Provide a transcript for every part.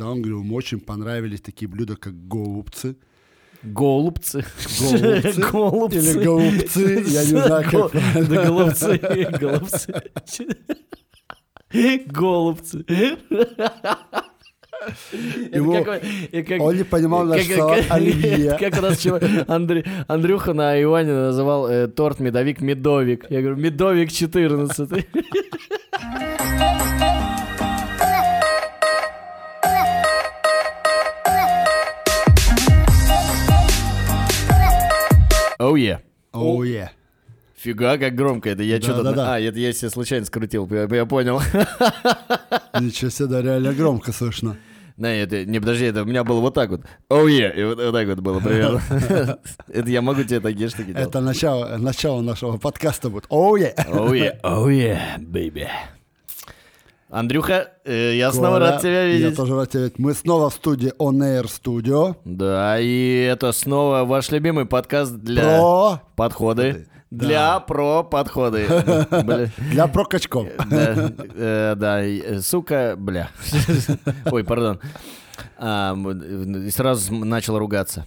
да, он говорил, ему очень понравились такие блюда, как голубцы. Голубцы. Голубцы. Голубцы. Или голубцы, я не знаю, как. Да голубцы. Голубцы. Голубцы. Его- как как- Он не понимал наш как- салат как- оливье. Как у нас чего- Андрюха на Иване называл э, торт медовик медовик. Я говорю, медовик 14. Oh, yeah. Oh, yeah. Фига, как громко это. Я что-то... Да-да-да. А, это я себе случайно скрутил, я, я понял. Ничего себе, да, реально громко слышно. Не, это, не, подожди, это у меня было вот так вот. Oh, yeah. И вот, вот так вот было примерно. Это я могу тебе такие штуки делать. Это начало, начало нашего подкаста будет. Oh, yeah. Oh, yeah. Oh, yeah, baby. Андрюха, э, я снова Коля, рад тебя Я видеть. тоже рад тебя видеть. Мы снова в студии On Air Studio. Да, и это снова ваш любимый подкаст для Про... подходы. Да. Для про подходы. Для прокачков. Да, э, да, и, э, сука, бля. Ой, пардон. А, сразу начал ругаться.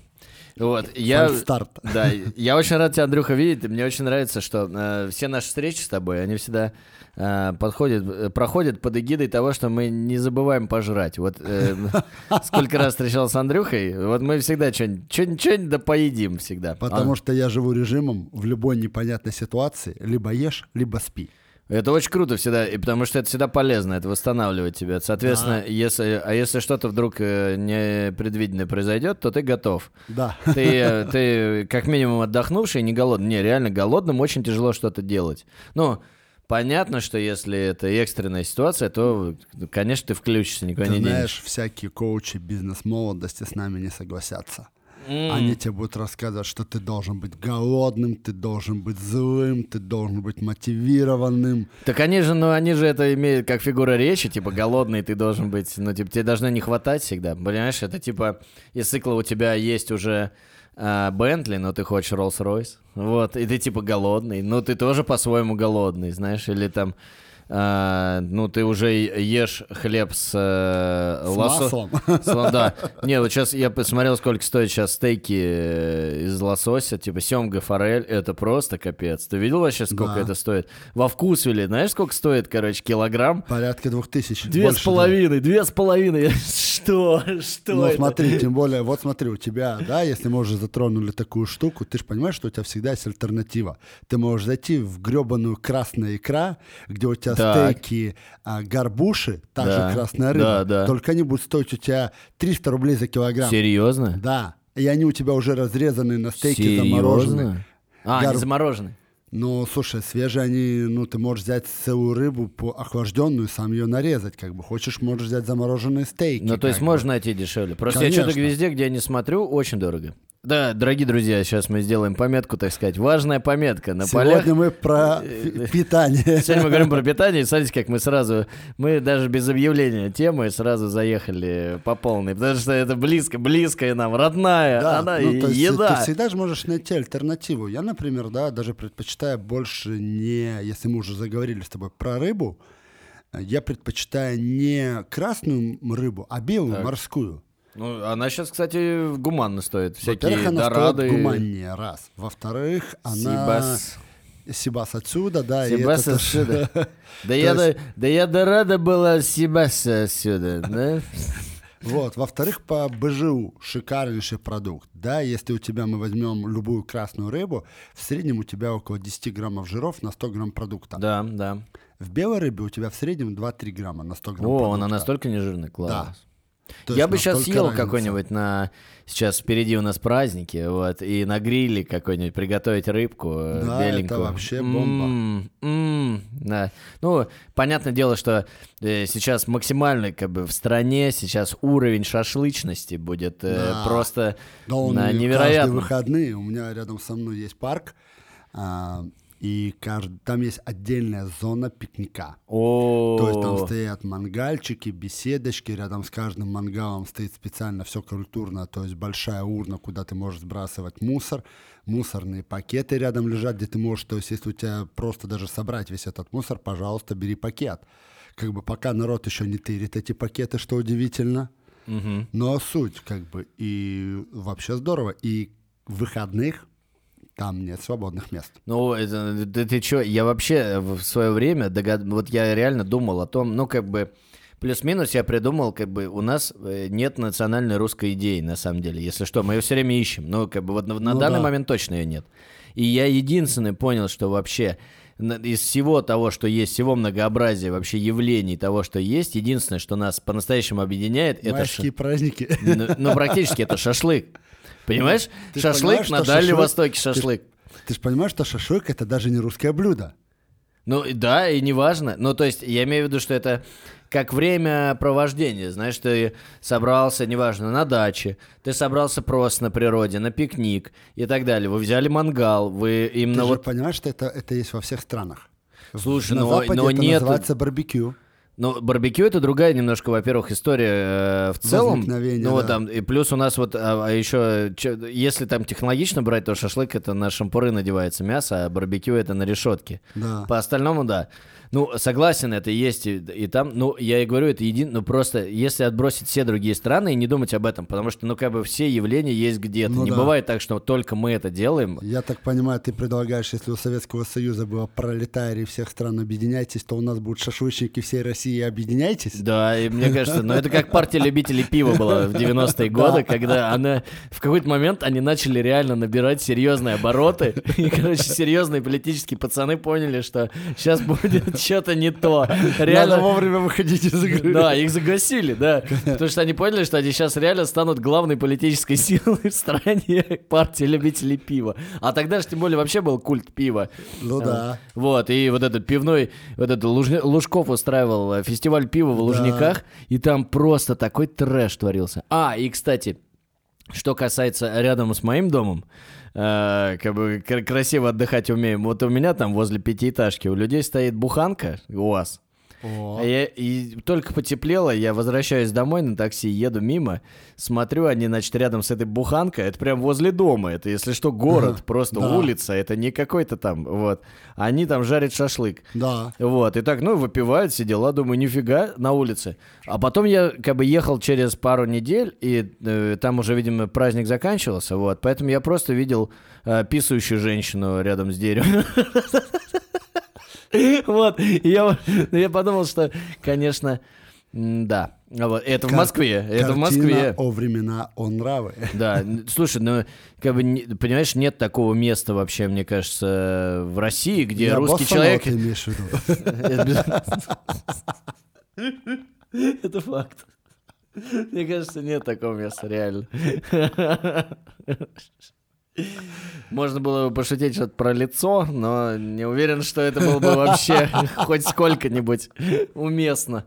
Вот, я... Фальстарт. Да, я очень рад тебя, Андрюха, видеть. Мне очень нравится, что э, все наши встречи с тобой, они всегда э, подходят, э, проходят под эгидой того, что мы не забываем пожрать. Вот э, сколько раз встречался с Андрюхой, вот мы всегда что-нибудь, да поедим всегда. Потому что я живу режимом в любой непонятной ситуации. Либо ешь, либо спи. Это очень круто всегда, и потому что это всегда полезно, это восстанавливает тебя. Соответственно, если, а если что-то вдруг э, непредвиденное произойдет, то ты готов. Да. Ты, ты как минимум отдохнувший не голодный. Не, реально голодным очень тяжело что-то делать. Ну, понятно, что если это экстренная ситуация, то, конечно, ты включишься, никуда Ты не знаешь, всякие коучи бизнес-молодости с нами не согласятся. Они тебе будут рассказывать, что ты должен быть голодным, ты должен быть злым, ты должен быть мотивированным. Так они же, ну, они же это имеют как фигура речи, типа, голодный ты должен быть, ну, типа, тебе должно не хватать всегда, понимаешь? Это типа, из цикла у тебя есть уже а, Бентли, но ты хочешь Роллс-Ройс, вот, и ты типа голодный, но ты тоже по-своему голодный, знаешь, или там, а, ну, ты уже ешь хлеб с, э, С лосо- маслом. с- да. Не, вот сейчас я посмотрел, сколько стоят сейчас стейки э, из лосося, типа семга, форель, это просто капец. Ты видел вообще, сколько Да. это стоит? Во вкусвиле, знаешь, сколько стоит, короче, килограмм? Порядка двух тысяч. Две больше с половиной, две с половиной. Что? Что Ну это? смотри, тем более, вот смотри, у тебя, да, если мы уже затронули такую штуку, ты же понимаешь, что у тебя всегда есть альтернатива. Ты можешь зайти в гребаную красная икра, где у тебя Так. стейки а, горбуши, та Да, же красная рыба, да, да. только они будут стоить у тебя 300 рублей за килограмм. Серьезно? Да, и они у тебя уже разрезаны на стейки заморожены. Серьезно? А, Гор- они заморожены. Но, слушай, свежие они, ну, ты можешь взять целую рыбу по охлажденную, сам ее нарезать, как бы. Хочешь, можешь взять замороженные стейки. Ну, то есть бы. можно найти дешевле. Просто я что-то Конечно. везде, где я не смотрю, очень дорого. Да, дорогие друзья, сейчас мы сделаем пометку, так сказать. Важная пометка на полях. Сегодня мы про фи- питание. Сегодня мы говорим про питание, и смотрите, как мы сразу, мы даже без объявления темы сразу заехали по полной, потому что это близко, близкая нам, родная, Да, она ну, то есть еда. Ты всегда же можешь найти альтернативу. Я, например, да, даже предпочитаю больше не, если мы уже заговорили с тобой про рыбу, я предпочитаю не красную рыбу, а белую Так. морскую. Ну, она сейчас, кстати, гуманно стоит. Во-первых, Всякие она дорады. стоит гуманнее, раз. Во-вторых, она... Сибас. Сибас отсюда, да. и Сибас отсюда. Да я, да, да я да рада была Сибас отсюда, да? Вот. Во-вторых, по БЖУ шикарнейший продукт. Да, если у тебя мы возьмем любую красную рыбу, в среднем у тебя около 10 граммов жиров на 100 грамм продукта. Да, да. В белой рыбе у тебя в среднем 2-3 грамма на 100 грамм О, продукта. она настолько нежирная, класс. То Я бы сейчас съел разница. какой-нибудь на... Сейчас впереди у нас праздники, вот, и на гриле какой-нибудь приготовить рыбку э, Да, это беленькую. вообще бомба. М, м, да. Ну, понятное дело, что э, сейчас максимальный, как бы, в стране сейчас уровень шашлычности будет э, Да. просто Да он на и невероятном. каждые выходные. У меня рядом со мной есть парк, а, и кажд- там есть отдельная зона пикника. О, То есть там стоят мангальчики, беседочки, рядом с каждым мангалом стоит специально все культурно, то есть большая урна, куда ты можешь сбрасывать мусор, мусорные пакеты рядом лежат, где ты можешь, то есть если у тебя просто даже собрать весь этот мусор, пожалуйста, бери пакет. Как бы пока народ еще не тырит эти пакеты, что удивительно. Мгм. Но суть как бы и вообще здорово. И в выходных там нет свободных мест. Ну, это, ты, ты чё, я вообще в свое время, догад... вот я реально думал о том, ну, как бы, плюс-минус я придумал, как бы, у нас э, нет национальной русской идеи, на самом деле, если что, мы ее все время ищем, ну, как бы, вот на, на Ну данный да. момент точно ее нет. И я единственный понял, что вообще из всего того, что есть, всего многообразия вообще явлений того, что есть, единственное, что нас по-настоящему объединяет, это... ш- Майские праздники. Ну, ну, практически это шашлык. Понимаешь? Ты шашлык на Дальнем шашлык- Востоке ты шашлык. Ты же понимаешь, что шашлык это даже не русское блюдо. Ну да, и неважно. Ну, то есть, я имею в виду, что это как время провождения. Знаешь, ты собрался, неважно, на даче, ты собрался просто на природе, на пикник и так далее. Вы взяли мангал, вы Ты именно же вот... понимаешь, что это, это есть во всех странах. Слушай, На но, Западе но это нет... называется барбекю. Ну, барбекю это другая немножко, во-первых, история э, в целом. Ну, вот да. там, и плюс у нас вот, а, а еще, чё- если там технологично брать, то шашлык это на шампуры надевается мясо, а барбекю это на решетке. Да. По остальному, да. Ну, согласен, это есть и, и там. Ну, я и говорю, это един... Ну, просто если отбросить все другие страны и не думать об этом, потому что, ну, как бы все явления есть где-то. Ну не да. бывает так, что только мы это делаем. Я так понимаю, ты предлагаешь, если у Советского Союза было пролетарии всех стран объединяйтесь, то у нас будут шашлычники всей России объединяйтесь? Да, и мне кажется, ну это как партия любителей пива была в 90-е годы, когда она в какой-то момент они начали реально набирать серьезные обороты. И, короче, серьезные политические пацаны поняли, что сейчас будет что-то не то. Надо Реально. вовремя выходить из игры. Да, их загасили, да. Потому что они поняли, что они сейчас реально станут главной политической силой в стране партии любителей пива. А тогда же тем более вообще был культ пива. Ну да. Вот, и вот этот пивной, вот этот Лужков устраивал э, фестиваль пива в Лужниках, и там просто такой трэш творился. А, и, кстати, что касается рядом с моим домом, э, как бы кр- красиво отдыхать умеем. Вот у меня там возле пятиэтажки у людей стоит буханка, у вас. О. А я- и только потеплело, я возвращаюсь домой на такси, еду мимо, смотрю, они, значит, рядом с этой буханкой, это прям возле дома, это, если что, город, Ага, просто да. улица, это не какой-то там, вот. Они там жарят шашлык. Да. Вот, и так, ну, выпивают, все дела, думаю, нифига, на улице. А потом я как бы ехал через пару недель, и э, там уже, видимо, праздник заканчивался, вот, поэтому я просто видел э, писающую женщину рядом с деревом. Вот, я, ну, я подумал, что, конечно, да, А вот, это в Москве, это в Москве. о времена, о нравы. Да, слушай, ну, как бы, понимаешь, нет такого места вообще, мне кажется, в России, где Я русский человек... ты имеешь в виду? Это факт. Мне кажется, нет такого места, реально. Можно было бы пошутить что-то про лицо, но не уверен, что это было бы вообще хоть сколько-нибудь уместно.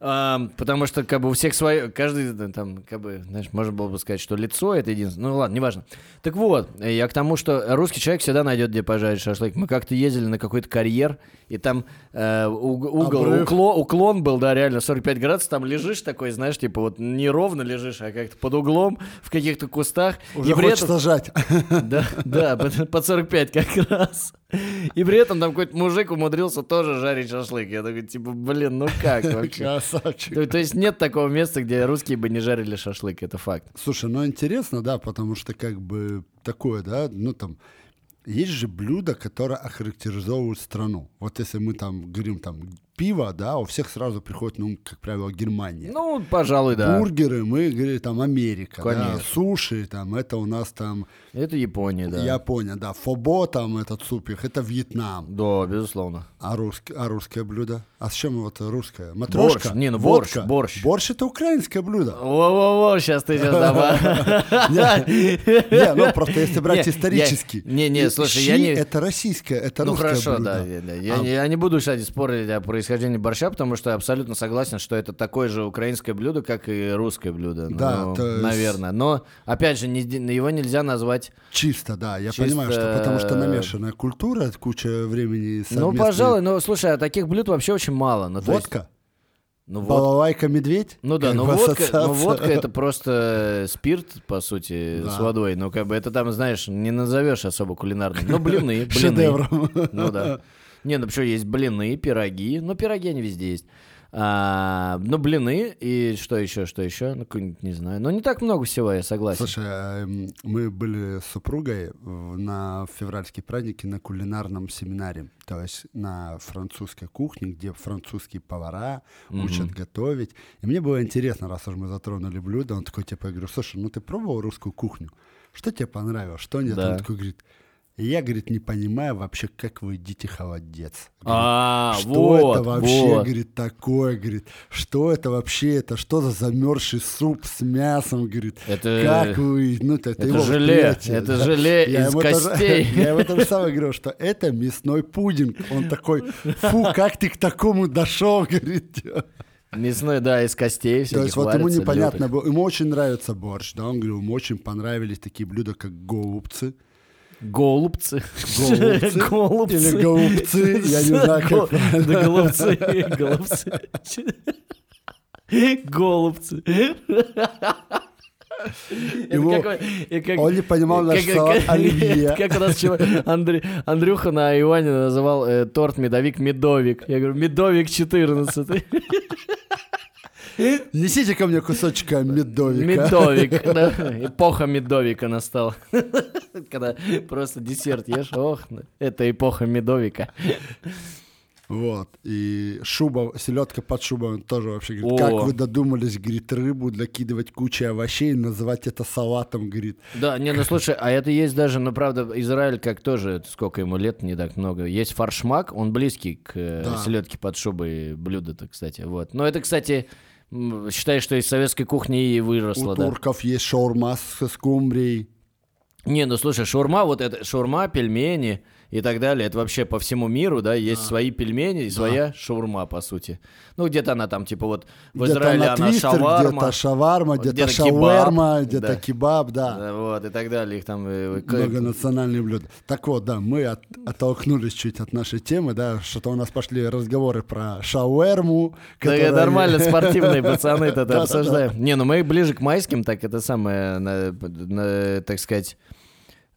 А, потому что, как бы, у всех свое, каждый, э, там, как бы, знаешь, можно было бы сказать, что лицо это единственное. Ну, ладно, неважно. Так вот, э, я к тому, что русский человек всегда найдет, где пожарить шашлык. Мы как-то ездили на какой-то карьер, и там э, уг- угол, Обрыв. укло- уклон был, да, реально 45 градусов, там лежишь такой, знаешь, типа вот не ровно лежишь, а как-то под углом, в каких-то кустах. Уже и хочется этом, жать. да, да, под 45 как раз. И при этом там какой-то мужик умудрился тоже жарить шашлык. Я такой, типа, блин, ну как вообще? Красавчик. То, то есть нет такого места, где русские бы не жарили шашлык, это факт. Слушай, ну интересно, да, потому что как бы такое, да, ну там есть же блюда, которые охарактеризовывают страну. Вот если мы там говорим там пиво, да, у всех сразу приходит, ну, как правило, Германия. Ну, пожалуй, да. Бургеры, мы говорим там Америка, да, Конечно. суши, там это у нас там Это Япония, да. Япония, да, фобо там этот супик, это Вьетнам. Да, безусловно. А, русское, а русское блюдо? А с чем вот русское? Матрешка? Борщ. Не, ну борщ, Водка? борщ. Борщ это украинское блюдо. Во-во-во, сейчас ты сейчас Не, ну просто если брать исторически. не, не, слушай, я не- это российское, это Ну русское хорошо, блюдо. да. да, да. Я, А- не, я не буду, кстати, спорить о происхождении борща, потому что я абсолютно согласен, что это такое же украинское блюдо, как и русское блюдо. Да, Ну, есть- наверное. Но, опять же, не- его нельзя назвать... Чисто, да, я Чисто- понимаю, что потому что намешанная культура, куча времени Ну, совместной- пожалуй, ну, слушай, а таких блюд вообще очень мало. Ну, то есть- Водка? ну, вот Балалайка медведь? Ну да, но бы водка, но водка это просто спирт, по сути, Да. с водой. Ну, как бы это там, знаешь, не назовешь особо кулинарным. Ну, блины, блины. Шедевром. Ну да. Не, ну почему есть блины, пироги. Ну, пироги они везде есть. А, ну, блины и что еще, что еще? Ну, не знаю. Ну, не так много всего, я согласен. Слушай, эм, мы были с супругой на февральские праздники на кулинарном семинаре, то есть на французской кухне, где французские повара учат готовить. И мне было интересно, раз уж мы затронули блюдо, он такой, типа, я говорю, слушай, ну ты пробовал русскую кухню? Что тебе понравилось, что нет? Да. Он такой говорит, я, говорит, не понимаю вообще, как вы едите холодец. Говорит, А, что вот, это вообще, вот. говорит, такое, говорит, что это вообще, это что за замерзший суп с мясом, говорит, Это- как вы, ну это, это его желе, это да. желе Я из ему тоже- костей. я ему то же самое говорю, что это мясной пудинг, он такой, фу, как ты к такому дошел, говорит, Мясной, да, из костей то всяких есть вот ему непонятно было, ему очень нравится борщ, да, он говорил, ему очень понравились такие блюда, как голубцы, Голубцы. Голубцы Голубцы. или голубцы, я не знаю, как. Да голубцы, голубцы. Голубцы. Его- как как- он не понимал наш как- салат как- оливье. Как у нас чего- Андрюха на Иване называл э, торт медовик медовик. Я говорю, медовик 14. Несите ко мне кусочка медовика. Медовик. да. Эпоха медовика настала. Когда просто десерт ешь, ох, это эпоха медовика. Вот. И шуба, селедка под шубой, он тоже вообще говорит, О. как вы додумались, говорит, рыбу накидывать кучей овощей и называть это салатом, говорит. Да, не, ну слушай, а это есть даже, ну правда, Израиль как тоже, сколько ему лет, не так много. Есть фаршмак, он близкий к э, Да. селедке под шубой блюдо-то, кстати. Вот. Но это, кстати, считай, что из советской кухни и выросло, У да. турков есть шаурма с скумбрией. Не, ну слушай, шаурма, вот это, шаурма, пельмени и так далее, это вообще по всему миру, да, есть свои пельмени и своя шаурма, по сути. Ну, где-то она там, типа вот в Где-то Израиле она она твистер, шаварма. где-то шаварма, где-то где-то шаверма, где-то да. кебаб, да. Да, Вот, и так далее. Их там... э, к- Многонациональные блюда. Так вот, да, мы от- оттолкнулись чуть от нашей темы, да, что-то у нас пошли разговоры про шауэрму. Да, которая- нормально, спортивные пацаны это обсуждаем. Не, ну мы ближе к майским, так это самое, так сказать,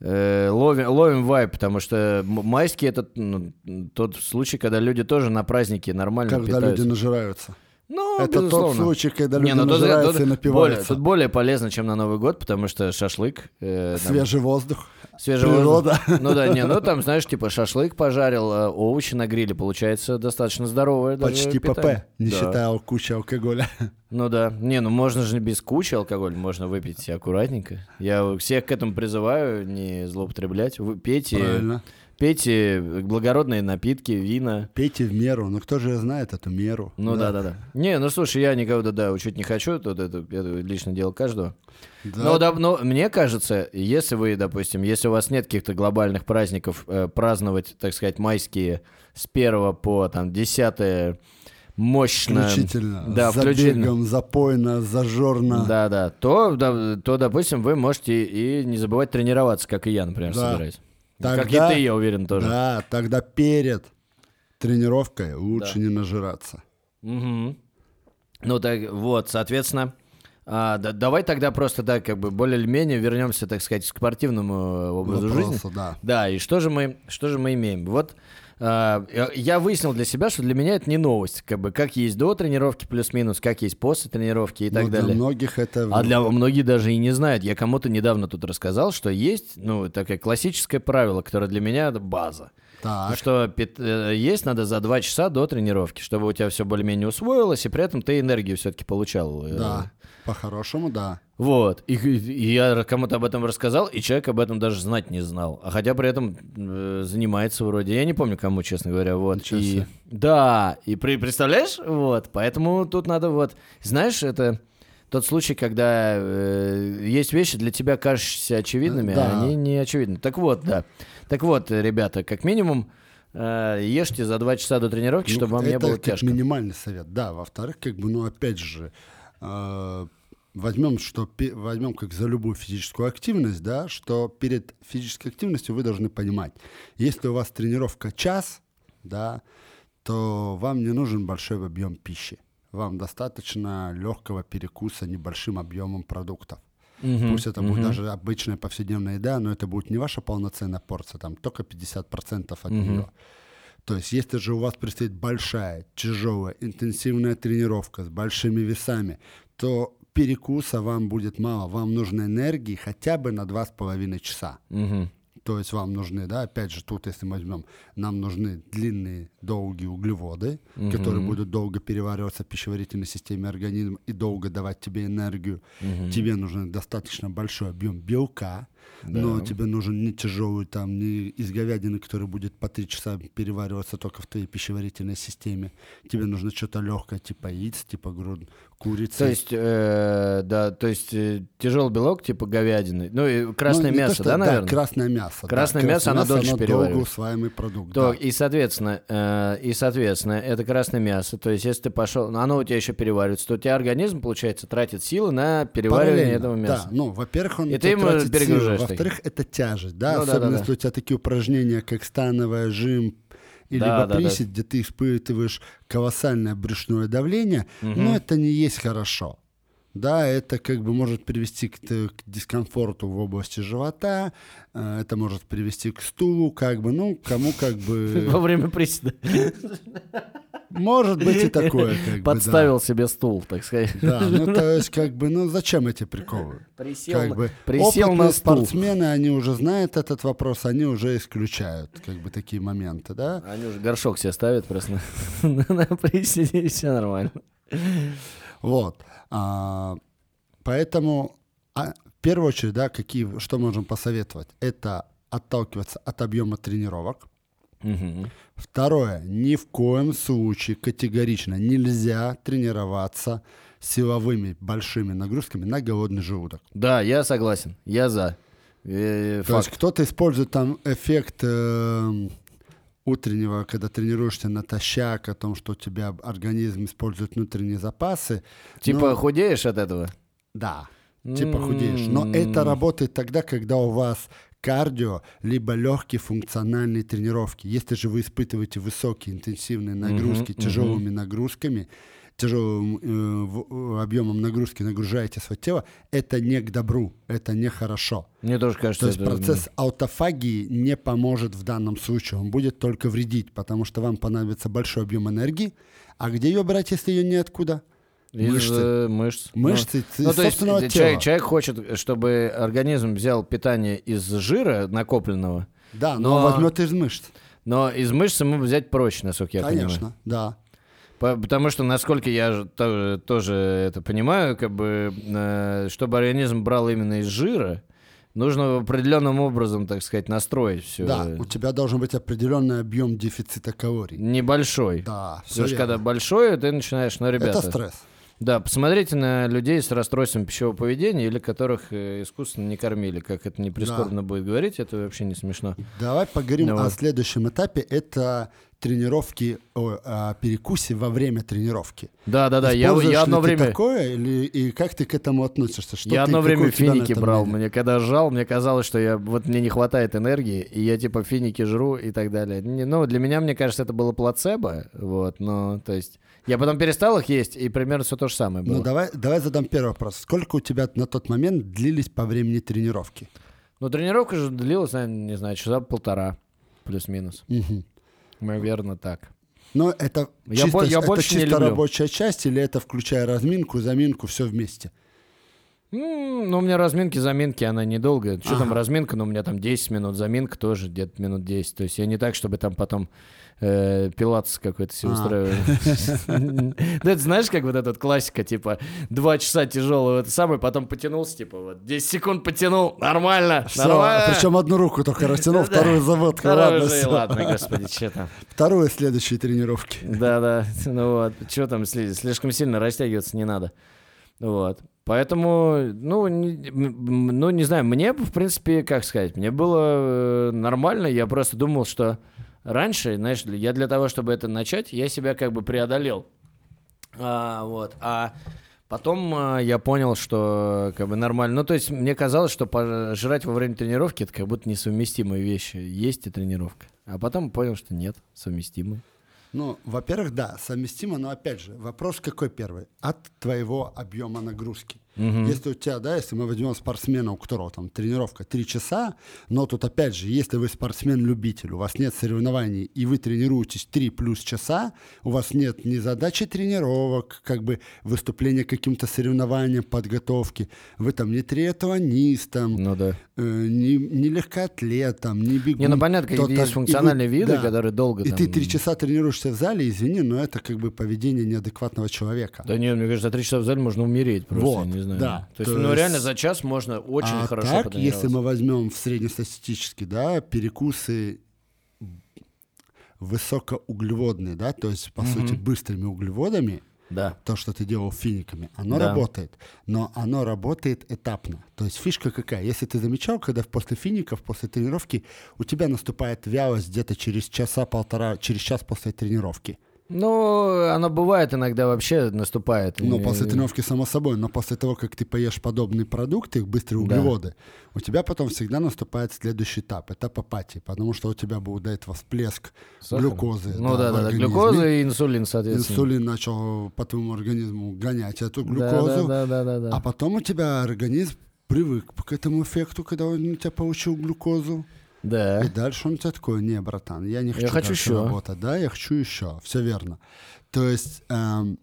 ловим, ловим вайп, потому что м- майские это ну, тот случай, когда люди тоже на праздники нормально Когда питаются. люди нажираются. Ну, Это тот безусловно. случай, когда люди Не, ну нажираются тут и более, напиваются. тут более полезно, чем на Новый год, потому что шашлык. э, там, Свежий воздух. свежий природа. воздух. Ну да, не, ну там, знаешь, типа шашлык пожарил, э, овощи на гриле, получается достаточно здоровое Почти. ПП, не Да. считая кучи алкоголя. Ну да. Не, ну можно же без кучи алкоголь, можно выпить аккуратненько. Я всех к этому призываю не злоупотреблять. Вы пейте, Правильно. Пейте благородные напитки, вина. Пейте в меру. Ну кто же знает эту меру? Ну да, да, да. Не, ну слушай, я никого да, да, учить не хочу, тут это, это личное дело каждого. Да. Но, да, но мне кажется, если вы, допустим, если у вас нет каких-то глобальных праздников, э, праздновать, так сказать, майские с 1 по там 10 мощно. Включительно. Да, за включительно. бегом, запойно, зажорно. Да, да. То, да, то, допустим, вы можете и не забывать тренироваться, как и я, например, Да. собираюсь. Тогда- Как и ты, я уверен, тоже. Да, тогда перед тренировкой лучше не нажираться. Мгм. Ну так вот, соответственно, а, да- давай тогда просто, да, как бы более-менее вернемся, так сказать, к спортивному э, образу жизни. Вопросу, да. Да, и что же мы, что же мы имеем? Вот я- я выяснил для себя, что для меня это не новость, как бы как есть до тренировки плюс-минус, как есть после тренировки и так Но для далее. многих это... А для многих даже и не знают. Я кому-то недавно тут рассказал, что есть, ну, такое классическое правило, которое для меня это база. Так, Что э, есть надо за два часа до тренировки, чтобы у тебя все более-менее усвоилось, и при этом ты энергию все-таки получал. э, да. По-хорошему, да. Вот. И, и я кому-то об этом рассказал, и человек об этом даже знать не знал. А хотя при этом э, занимается вроде. Я не помню, кому, честно говоря. Вот. Ничего И, себе. да, и при, представляешь? Вот. Поэтому тут надо вот. Знаешь, это тот случай, когда э, есть вещи для тебя кажущиеся очевидными, Да. а они не очевидны. Так вот, да. Так вот, ребята, как минимум. э, ешьте за два часа до тренировки, Ну, чтобы вам не было тяжко. минимальный совет, да. Во-вторых, как бы, ну, опять же, возьмем, что возьмем как за любую физическую активность, да, что перед физической активностью вы должны понимать, если у вас тренировка час, да, то вам не нужен большой объем пищи. Вам достаточно легкого перекуса небольшим объемом продуктов. Мгм, Пусть это будет мгм. даже обычная повседневная еда, но это будет не ваша полноценная порция, там только 50% от Мгм. нее. То есть, если же у вас предстоит большая, тяжелая, интенсивная тренировка с большими весами, то перекуса вам будет мало. Вам нужно энергии хотя бы на 2,5 часа. Мгм. То есть вам нужны, да, опять же, тут, если мы возьмем, нам нужны длинные, долгие углеводы, которые будут долго перевариваться в пищеварительной системе организма и долго давать тебе энергию. Тебе нужен достаточно большой объем белка, но тебе нужен не тяжелый там, не из говядины, который будет по три часа перевариваться только в твоей пищеварительной системе. Тебе нужно что-то легкое, типа яиц, типа груд, курицы. То есть, э, да, то есть э, тяжелый белок типа говядины. Ну и красное Ну, не то, мясо, что- да, наверное? красное мясо. да. Красное мясо, оно дольше долго переваривает. усваиваемый продукт. То, да. и, соответственно, э, и, соответственно, это красное мясо. То есть, если ты пошел, ну, оно у тебя еще переваривается, то у тебя организм, получается, тратит силы на переваривание Параллельно, этого мяса. Да, ну, во-первых, он И ты ему тратит перегружаешь во-вторых, это тяжесть, да, Ну да, особенно да, да. если у тебя такие упражнения, как становая, жим, и Да, либо да, да. где ты испытываешь колоссальное брюшное давление, но это не есть хорошо. Да, это как бы может привести к, к дискомфорту в области живота, э, это может привести к стулу, как бы, ну, кому как бы... Во время приседа Может быть и такое, как бы, да. подставил себе стул, так сказать. Да, ну то есть как бы, ну зачем эти приколы? Присел, как бы присел опытные на стул. спортсмены, они уже знают этот вопрос, они уже исключают как бы такие моменты, да? Они уже горшок себе ставят просто на, на приседе, и все нормально. Вот. А, поэтому а, в первую очередь, да, какие, что можем посоветовать? Это отталкиваться от объема тренировок. Мгм. Второе, ни в коем случае категорично нельзя тренироваться силовыми большими нагрузками на голодный желудок. Да, я согласен, я за. Э, То есть кто-то использует там эффект э, утреннего, когда тренируешься натощак, о том, что у тебя организм использует внутренние запасы. Типа Ну, худеешь от этого? да, типа худеешь. Но это работает тогда, когда у вас кардио, либо легкие функциональные тренировки. Если же вы испытываете высокие интенсивные нагрузки мгм. тяжелыми нагрузками, тяжелым э, объемом нагрузки нагружаете свое тело, это не к добру, это нехорошо. Мне тоже кажется, То есть это- процесс аутофагии не поможет в данном случае, он будет только вредить, потому что вам понадобится большой объем энергии. А где ее брать, если ее неоткуда? Мышцы. мышц. Мышцы Ну, из то есть собственного тела. человек, человек хочет, чтобы организм взял питание из жира накопленного, Да, но, но- он возьмет из мышц. но из мышц ему взять проще, насколько я понимаю. Конечно, да. По- Потому что, насколько я же то- тоже это понимаю, как бы, э, чтобы организм брал именно из жира, нужно определенным образом, так сказать, настроить все. Да, у тебя должен быть определенный объем дефицита калорий. Небольшой. Да, все Потому что когда большое, ты начинаешь, ну, ребята... Это стресс. Да, посмотрите на людей с расстройством пищевого поведения или которых э, искусственно не кормили. Как это не прискорбно будет говорить, это вообще не смешно. Давай поговорим Ну о вот. следующем этапе. Это тренировки, о, о перекусе во время тренировки. Да, да, да. Я, я одно время. такое, или, и как ты к этому относишься? Что я ты- одно время финики брал. мнение? Мне когда жал, мне казалось, что я вот мне не хватает энергии, и я типа финики жру и так далее. Не- ну, для меня, мне кажется, это было плацебо. Вот, но то есть. Я потом перестал их есть, и примерно все то же самое было. Ну, давай, давай задам первый вопрос. Сколько у тебя на тот момент длились по времени тренировки? Но тренировка же длилась, наверное, не знаю, часа полтора, плюс-минус. Мгм. Наверное, так. Но это Я чисто, бо- я это больше не чисто люблю. рабочая часть или это включая разминку, заминку, все вместе? Ну, у меня разминки, заминки, она недолгая. Что там разминка? Ну, у меня там 10 минут, заминка тоже где-то минут 10. То есть я не так, чтобы там потом э, пилатс какой-то себе А. устраиваю. Да это знаешь, как вот эта вот классика, типа, два часа тяжелого, это самое, потом потянулся, типа, вот, 10 секунд потянул, нормально, нормально. причем одну руку только растянул, вторую заводка. Ладно, ладно, господи, что там. Вторую следующие тренировки. Да-да, ну вот, что там, сли- слишком сильно растягиваться не надо. Вот. Поэтому, ну не, ну, не знаю, мне, в принципе, как сказать, мне было э, нормально, я просто думал, что раньше, знаешь, я для того, чтобы это начать, я себя как бы преодолел. А, вот, а потом а, я понял, что как бы нормально. Ну, то есть мне казалось, что пожрать во время тренировки это как будто несовместимые вещи. Есть и тренировка. А потом понял, что нет, совместимые. Ну, во-первых, да, совместимо, но опять же, вопрос какой первый? От твоего объема нагрузки. Мгм. Если у тебя, да, если мы возьмем спортсмена, у которого там тренировка 3 часа, но тут опять же, если вы спортсмен-любитель, у вас нет соревнований, и вы тренируетесь 3 плюс часа, у вас нет ни задачи тренировок, как бы выступления к каким-то соревнованиям, подготовки, вы там не триатлонист, там, Ну да. Э, не, не легкоатлет, там, не бегун. Не, ну понятно, кто-то- есть и вы- функциональные виды, да. которые долго И там... ты три часа тренируешься в зале, извини, но это как бы поведение неадекватного человека. Да нет, мне кажется, за три часа в зале можно умереть просто, Вот, не знаю. да. То есть, То ну есть- реально за час можно очень а хорошо так, если мы возьмем в среднестатистически, да, перекусы высокоуглеводные, да, то есть, по сути, быстрыми углеводами, Да. то, что ты делал финиками, оно Да. работает, но оно работает этапно. То есть фишка какая? Если ты замечал, когда после фиников, после тренировки у тебя наступает вялость где-то через часа-полтора, через час после тренировки. Ну, оно бывает иногда вообще наступает. Ну, после тренировки, само собой, но после того, как ты поешь подобные продукты, быстрые Да. углеводы, у тебя потом всегда наступает следующий этап, этап апатии, потому что у тебя был до этого всплеск Сахара. глюкозы. Ну да, да, да, глюкоза и инсулин, соответственно. Инсулин начал по твоему организму гонять эту Да, глюкозу, Да, да, да, да, да. а потом у тебя организм привык к этому эффекту, когда он у тебя получил глюкозу. Да. И дальше он тебе такой, не, братан, я не хочу, хочу дальше еще». работать, да, я хочу еще, все верно. То есть, эм,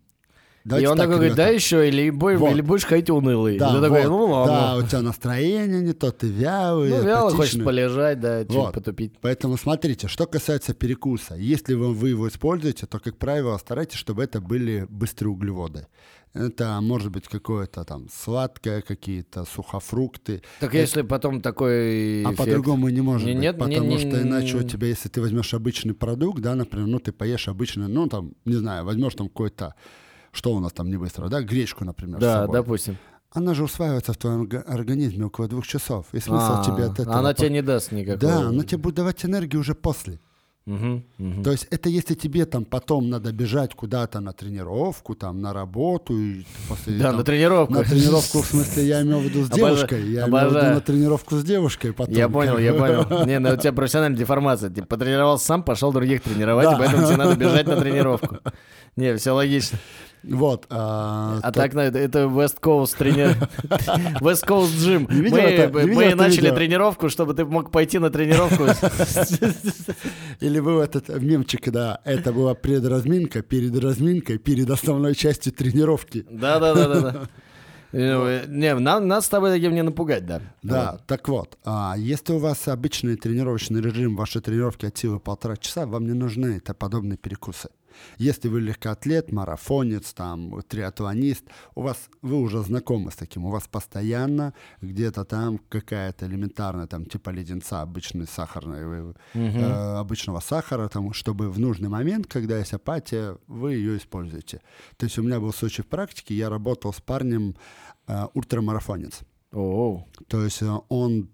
И он так, такой говорит, да еще, или, бой- Вот. или будешь ходить унылый. Да, И ты такой, вот, ну ладно. да, у тебя настроение не то, ты вялый, ну, вяло, хочешь полежать, да, чуть Вот. потупить. Поэтому смотрите, что касается перекуса. Если вы, вы его используете, то, как правило, старайтесь, чтобы это были быстрые углеводы. Это может быть какое-то там сладкое, какие-то сухофрукты. Так если потом такой А эффект- по-другому не может Не- быть, нет, не- потому не- что иначе у тебя, если ты возьмешь обычный продукт, да, например, ну ты поешь обычный, ну там, не знаю, возьмешь там какой-то, что у нас там не быстро, да, гречку, например, Да, допустим. Она же усваивается в твоем га- организме около двух часов. И смысл А, тебе от этого... Она по- тебе не даст никакого. Да, она тебе будет давать энергию уже после. Мгм, мгм. То есть это если тебе там потом надо бежать куда-то на тренировку, там на работу, и после, Да, там, на тренировку. на тренировку, в смысле, я имел в виду с Обожаю, девушкой, я имел в виду обожаю. на тренировку с девушкой потом. Я понял, я понял. Не, ну у тебя профессиональная деформация. Типа потренировался сам, пошел других тренировать, Да. и поэтому тебе надо бежать на тренировку. Не, все логично. Вот. А, А то- так, ну, это, это West Coast тренер. West Coast Gym. Мы, это? Мы начали видео? тренировку, чтобы ты мог пойти на тренировку. Или был этот мемчик, да, это была предразминка, перед разминкой, перед основной частью тренировки. Да, да, да, да, да. Ну, Не, нам, нас с тобой таким не напугать, да. Да, так вот, а, если у вас обычный тренировочный режим, ваши тренировки от силы полтора часа, вам не нужны это подобные перекусы. Если вы легкоатлет, марафонец, там, триатлонист, у вас, вы уже знакомы с таким, у вас постоянно где-то там какая-то элементарная, там, типа леденца, обычный сахарный, э, э, обычного сахара, там, чтобы в нужный момент, когда есть апатия, вы ее используете. То есть у меня был случай в практике, я работал с парнем э, ультрамарафонец. О, То есть э, он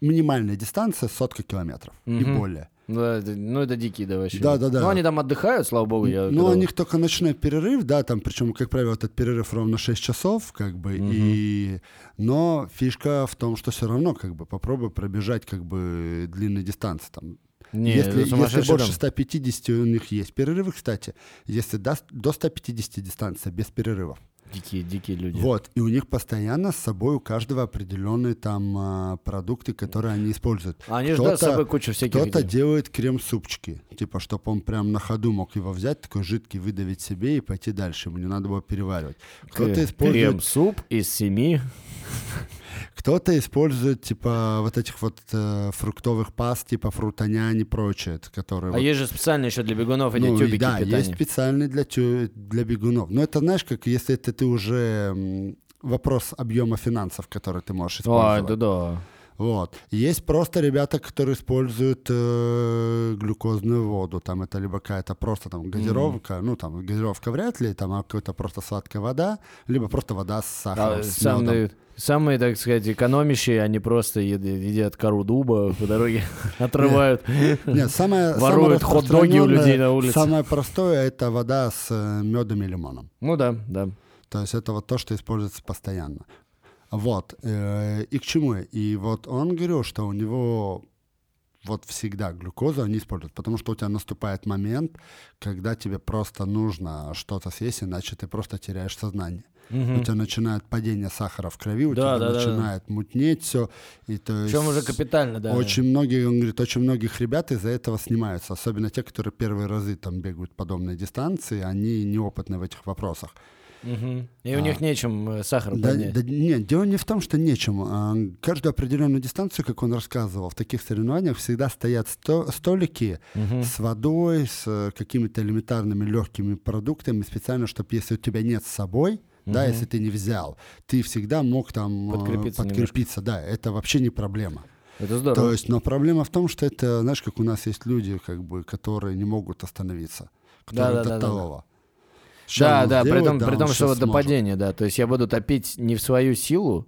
минимальная дистанция сотка километров и Мгм. более. Ну это, ну, это дикие, да, вообще. Да, да, да. Ну, они там отдыхают, слава богу. Я, Ну, когда- у них только ночной перерыв, да, там, причем, как правило, этот перерыв ровно 6 часов, как бы, и... Но фишка в том, что все равно, как бы, попробуй пробежать, как бы, длинные дистанции, там. Не, если, если больше темп. 150 у них есть перерывы, кстати, если до, до 150 дистанция без перерывов. Дикие, дикие люди. Вот, и у них постоянно с собой у каждого определенные там а, продукты, которые они используют. Они да, с Кто-то- собой кучу всяких... Кто-то делает крем-супчики, типа, чтобы он прям на ходу мог его взять, такой жидкий, выдавить себе и пойти дальше. Ему не надо было переваривать. Кто-то К- использует, Крем-суп из семи. Кто-то использует, типа, вот этих вот э, фруктовых паст, типа фрутоняни и прочее, которые... А вот- есть же специально еще для бегунов эти ну, тюбики да, питания. есть специальные для, тю- для бегунов. Но это, знаешь, как если это ты уже... Вопрос объема финансов, который ты можешь использовать. да, да. Вот. Есть просто ребята, которые используют э, глюкозную воду. Там это либо какая-то просто там газировка, ну там газировка вряд ли, там а какая-то просто сладкая вода, либо просто вода с сахаром, А, с мёдом. самые, самые, так сказать, экономящие, они просто ед- едят кору дуба по дороге, отрывают. Нет, самое, Воруют хот-доги у людей на улице. Самое простое это вода с э, медом и лимоном. Ну да, да. То есть это вот то, что используется постоянно. Вот. э, И к чему? И вот он говорил, что у него вот всегда глюкозу они используют, потому что у тебя наступает момент, когда тебе просто нужно что-то съесть, иначе ты просто теряешь сознание. У тебя начинает падение сахара в крови, у Да, тебя да, да, начинает мутнеть все. И то есть Причем уже капитально, да. очень многие, он говорит, очень многих ребят из-за этого снимаются, особенно те, которые первые разы там бегают подобные дистанции, они неопытны в этих вопросах. Мгм. И у них нечем э, сахар А. Да, поднять. да нет, дело не в том, что нечем. А, Каждую определенную дистанцию, как он рассказывал, в таких соревнованиях всегда стоят сто- столики с водой, с э, какими-то элементарными легкими продуктами, специально, чтобы если у тебя нет с собой, да, если ты не взял, ты всегда мог там э, Подкрепиться подкрепиться. Да, это вообще не проблема. Это здорово. То есть, но проблема в том, что это, знаешь, как у нас есть люди, как бы, которые не могут остановиться, которые Да, да, до да, да, Да, да, при том, да, при том, что вот падения, да. То есть я буду топить не в свою силу,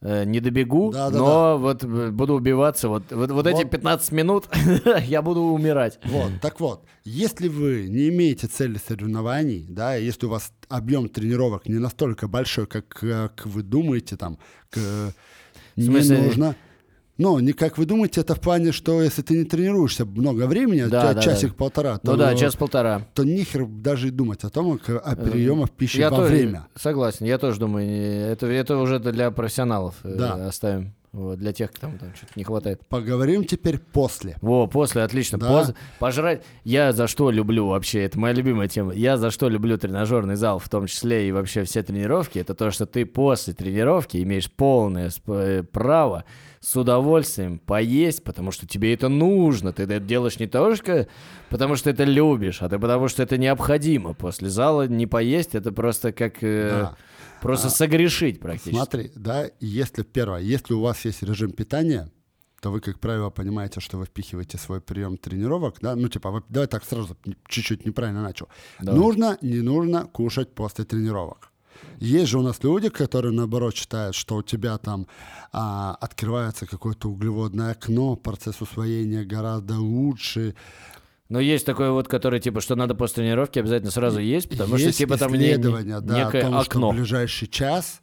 э, не добегу, Да, да, но вот э, буду убиваться. Вот, вот, вот эти Вот. 15 минут я буду умирать. Вот, так вот, если вы не имеете цели соревнований, да, если у вас объем тренировок не настолько большой, как, как вы думаете, там, к- не смысле? нужно. Ну, не как вы думаете, это в плане, что если ты не тренируешься много времени, Да, да, часик-полтора, то, Ну да, час-полтора. то нихер даже и думать о том, как- о приемах пищи Я во тоже время. согласен, я тоже думаю, это, это уже для профессионалов э, Да. оставим. Вот, для тех, кому там что-то не хватает. Поговорим теперь после. Во, после, отлично. Да. Поз- пожрать. Я за что люблю вообще, это моя любимая тема. Я за что люблю тренажерный зал, в том числе и вообще все тренировки, это то, что ты после тренировки имеешь полное э, право с удовольствием поесть, потому что тебе это нужно. Ты это делаешь не только потому, что это любишь, а ты потому, что это необходимо. После зала не поесть, это просто как... э, Да. Просто согрешить практически. Смотри, да, если первое, если у вас есть режим питания, то вы, как правило, понимаете, что вы впихиваете свой прием тренировок, да, ну, типа, вы- давай так сразу чуть-чуть неправильно начал. Давай. Нужно, не нужно кушать после тренировок. Есть же у нас люди, которые, наоборот, считают, что у тебя там а, открывается какое-то углеводное окно, процесс усвоения гораздо лучше. Но есть такой вот, который типа, что надо после тренировки обязательно сразу есть, потому есть что типа там не- не- да, некое о том, что окно. в ближайший час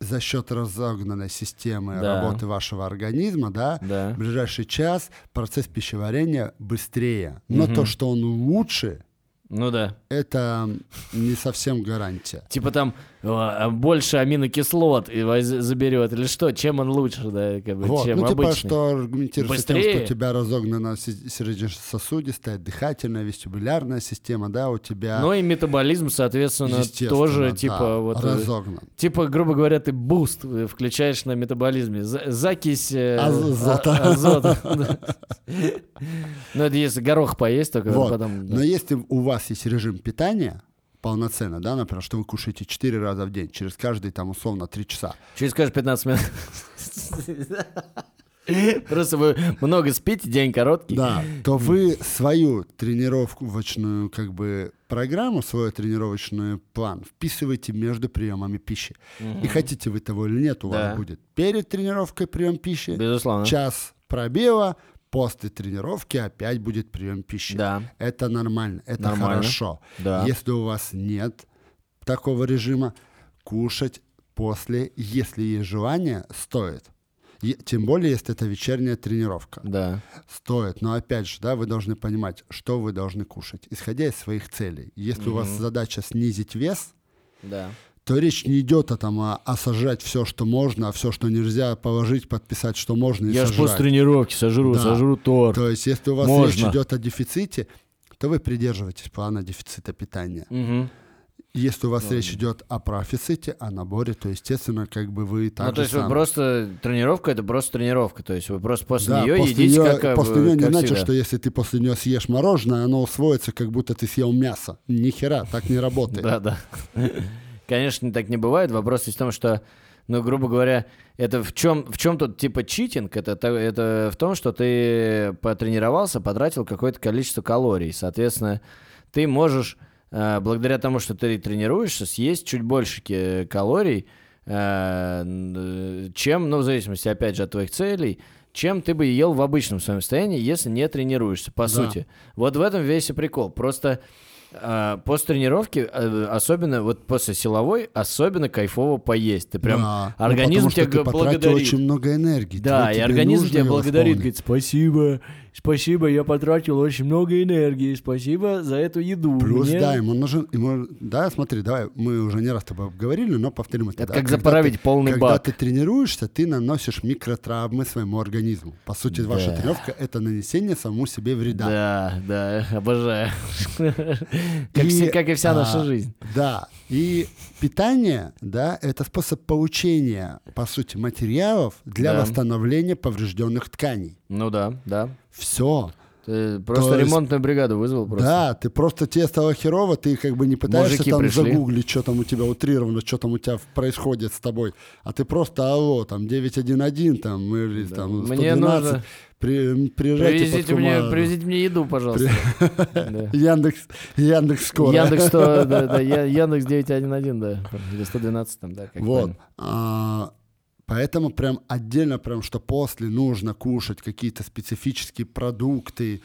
за счет разогнанной системы Да. работы вашего организма, да, Да. в ближайший час процесс пищеварения быстрее. Но то, что он лучше, Ну да. это не совсем гарантия. Типа там а, больше аминокислот и заберет, или что? Чем он лучше, да, как бы, Вот, чем ну, типа, обычный? что аргументируется тем, что у тебя разогнана се- сердечно-сосудистая, дыхательная, вестибулярная система, да, у тебя Ну и метаболизм, соответственно, тоже, да, типа, вот... э, разогнан. Типа, грубо говоря, ты boost включаешь на метаболизме. За- закись э, Азота. а- азота. Ну, это если горох поесть, только Вот. потом... да. Но если у вас есть режим питания полноценно, да, например, что вы кушаете 4 раза в день, через каждые там условно 3 часа, Через каждые 15 минут. Просто вы много спите, день короткий. да, то вы свою тренировочную как бы программу, свой тренировочный план вписываете между приемами пищи. И хотите вы того или нет, у Да. вас будет перед тренировкой прием пищи, Безусловно. час пробела, после тренировки опять будет прием пищи. Да. Это нормально, это Нормально. хорошо. Да. Если у вас нет такого режима, кушать после, если есть желание, стоит. Тем более, если это вечерняя тренировка. Да. Стоит. Но опять же, да, вы должны понимать, что вы должны кушать, исходя из своих целей. Если у вас задача снизить вес, Да. То речь не идет о, там, о, о сожрать все, что можно, а все, что нельзя, положить, подписать, что можно и Я ж сожрать. после тренировки сожру, Да. сожру торт. То есть, если у вас Можно. речь идет о дефиците, то вы придерживаетесь плана дефицита питания. Мгм. Если у вас речь идет о профиците, о наборе, то, естественно, как бы вы так Ну, то же есть вы самое. просто тренировка это просто тренировка. То есть вы просто после Да, нее после едите, неё- как, после нее не как значит, всегда. что если ты после нее съешь мороженое, оно усвоится, как будто ты съел мясо. Ни хера, так не работает. Да, да. Конечно, так не бывает. Вопрос есть в том, что, ну, грубо говоря, это в чем, в чем тут типа читинг? Это, то- это в том, что ты потренировался, потратил какое-то количество калорий. Соответственно, ты можешь, э, благодаря тому, что ты тренируешься, съесть чуть больше калорий, э, чем, ну, в зависимости, опять же, от твоих целей, чем ты бы ел в обычном своем состоянии, если не тренируешься, по Да. сути. Вот в этом весь и прикол. Просто а, после тренировки, э, особенно вот после силовой, особенно кайфово поесть. Ты прям Да. Ну, организм что тебя ты благодарит. очень много энергии. Да, и организм тебя благодарит, говорит, спасибо, спасибо, я потратил очень много энергии, спасибо за эту еду. Плюс, Мне- да, ему нужен, ему, да, смотри, давай, мы уже не раз с тобой говорили, но повторим это. Это да, как когда заправить ты- полный Когда бак. ты тренируешься, ты наносишь микротравмы своему организму. По сути, ваша Да. тренировка — это нанесение самому себе вреда. Да, да, обожаю. Как И, все- как и вся наша а, жизнь. Да, и питание, да, это способ получения, по сути, материалов для Да. восстановления поврежденных тканей. Ну да, да. Все. Ты просто есть- ремонтную бригаду вызвал просто. Да, ты просто тебе стало херово, ты как бы не пытаешься Мужики там пришли. загуглить, что там у тебя утрировано, что там у тебя происходит с тобой, а ты просто алло, там 911, там, или там Мне 112, нужно- при, Привезите мне, привезите мне еду, пожалуйста. Да. Яндекс, Яндекс скоро. Яндекс 100, да, да, Яндекс 911, да. Или 112 там, да. Вот. Поэтому прям отдельно, прям, что после нужно кушать какие-то специфические продукты.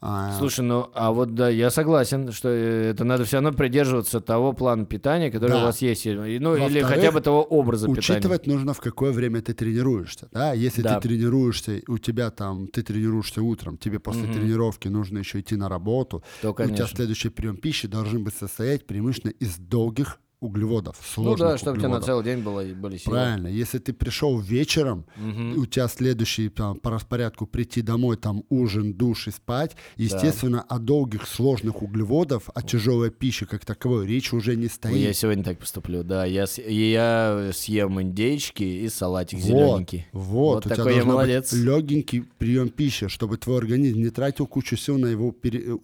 а, Слушай, ну, а вот да, я согласен, что э, это надо все равно придерживаться того плана питания, который Да. у вас есть. Ну, или хотя бы того образа питания. Учитывать нужно, в какое время ты тренируешься. Да? Если Да. ты тренируешься, у тебя там, ты тренируешься утром, тебе после Мгм. тренировки нужно еще идти на работу, То, у тебя следующий прием пищи должен быть состоять преимущественно из долгих углеводов, Ну сложных да, чтобы у тебя на углеводов. целый день было, были силы. Правильно. Если ты пришел вечером, и у тебя следующий там, по распорядку прийти домой, там ужин, душ и спать, естественно, о долгих сложных углеводов, о тяжелой пище как таковой речь уже не стоит. Я сегодня так поступлю, да. Я, я съем индейчики и салатик Вот, зелененький. Вот, Вот у тебя такой я должна молодец. легенький прием пищи, чтобы твой организм не тратил кучу сил на его пере- э,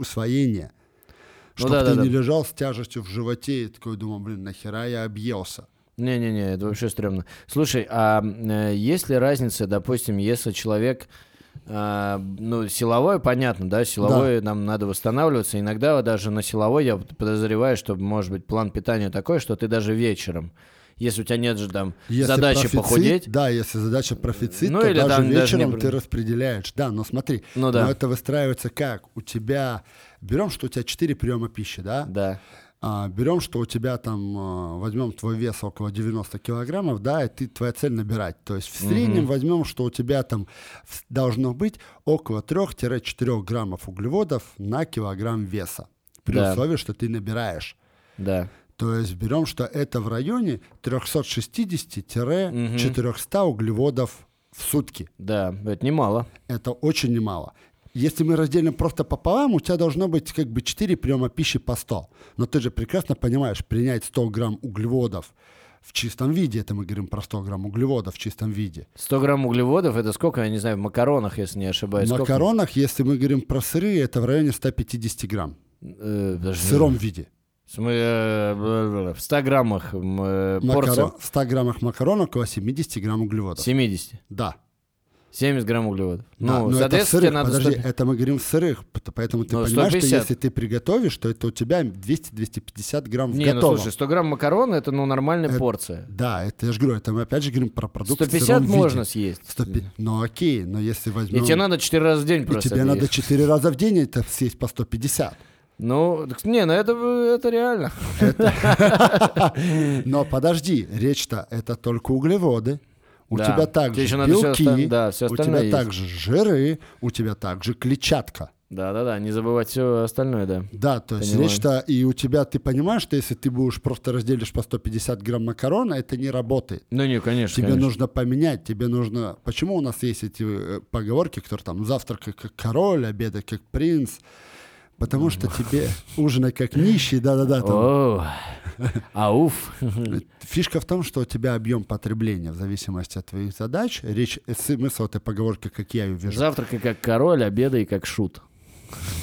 Ну Чтобы ты да-да-да. не лежал с тяжестью в животе и такой думал, блин, нахера я объелся. Не-не-не, это вообще стрёмно. Слушай, а э, есть ли разница, допустим, если человек, а, ну, силовой, понятно, да, силовой нам надо восстанавливаться. Иногда даже на силовой я подозреваю, что может быть план питания такой, что ты даже вечером, если у тебя нет же там Если задачи профицит, похудеть, Да, если задача профицит, Ну, то или даже там даже вечером не- ты распределяешь. Да, но смотри, Ну да. но это выстраивается как? У тебя, берем, что у тебя 4 приема пищи, да? да, А, берем, что у тебя там, а, возьмем твой вес около 90 килограммов, да, и ты, твоя цель набирать. То есть в среднем возьмем, что у тебя там должно быть около 3-4 граммов углеводов на килограмм веса. При Да. условии, что ты набираешь. да. То есть берем, что это в районе 360-400 углеводов в сутки. Да, это немало. Это очень немало. Если мы разделим просто пополам, у тебя должно быть как бы 4 приема пищи по 100. Но ты же прекрасно понимаешь, принять 100 грамм углеводов в чистом виде, это мы говорим про 100 грамм углеводов в чистом виде. 100 грамм углеводов, это сколько, я не знаю, в макаронах, если не ошибаюсь. В сколько? макаронах, если мы говорим про сыры, это в районе 150 грамм. Э, В подожди. сыром виде. В смы- э, бла-бла-бла. в 100 граммах э, порция В 100 граммах макарон около 70 грамм углеводов. 70. Да. 70 грамм углеводов. Да, ну, но это сырых, тебе надо... подожди, 100 это мы говорим сырых, поэтому ты Ну, понимаешь, 150. что если ты приготовишь, то это у тебя 200-250 грамм Не, ну готовом. слушай, 100 грамм макарон это ну нормальная Это- порция. Да, это я же говорю, это мы опять же говорим про продукты в 150 сыром виде. можно съесть. 150 Ну окей, но если И возьмем... тебе надо 4 раза в день и просто. тебе это надо есть. 4 раза в день это съесть по 150. Ну, не, ну это, это реально. Но подожди, речь-то это только углеводы. У Да. тебя также Тебе белки, оста- да, всё у тебя есть. также жиры, у тебя также клетчатка. Да-да-да, не забывать все остальное, да. Да, то есть речь-то, и у тебя, ты понимаешь, что если ты будешь просто разделишь по 150 грамм макарона, это не работает. Ну не, конечно, Тебе конечно. нужно поменять, тебе нужно... Почему у нас есть эти э, поговорки, которые там завтракай как король, обедай как принц? Потому что тебе ужинай как нищий, да-да-да. О, ауф. Фишка в том, что у тебя объем потребления в зависимости от твоих задач. Речь, э, смысл этой поговорки, как я ее вижу. Завтракай как король, обедай как шут.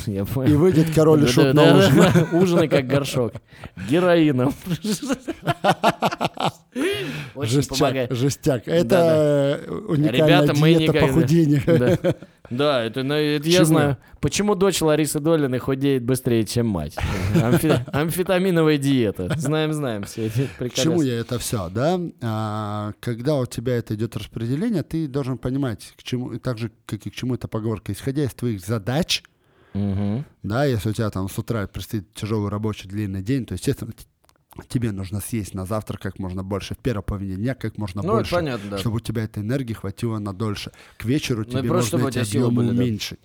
Я И выйдет король и шут на ужин. да. Ужинай как горшок. Героином. Очень Жестяк, помогает. жестяк. Это э, уникальная Ребята, мы диета похудения. Да, это, это я Почему? знаю. Почему дочь Ларисы Долиной худеет быстрее, чем мать? Амфи- Амфетаминовая диета. Знаем, знаем все эти К приколы. чему я это все, да? А, когда у тебя это идет распределение, ты должен понимать, к чему, так же, как и к чему эта поговорка, исходя из твоих задач, Мгм. да, если у тебя там с утра предстоит тяжелый рабочий длинный день, то, естественно, тебе нужно съесть на завтрак как можно больше, в первой половине дня как можно Ну, больше, понятно, да. чтобы у тебя этой энергии хватило на дольше. К вечеру Ну тебе просто, нужно эти объемы были, уменьшить.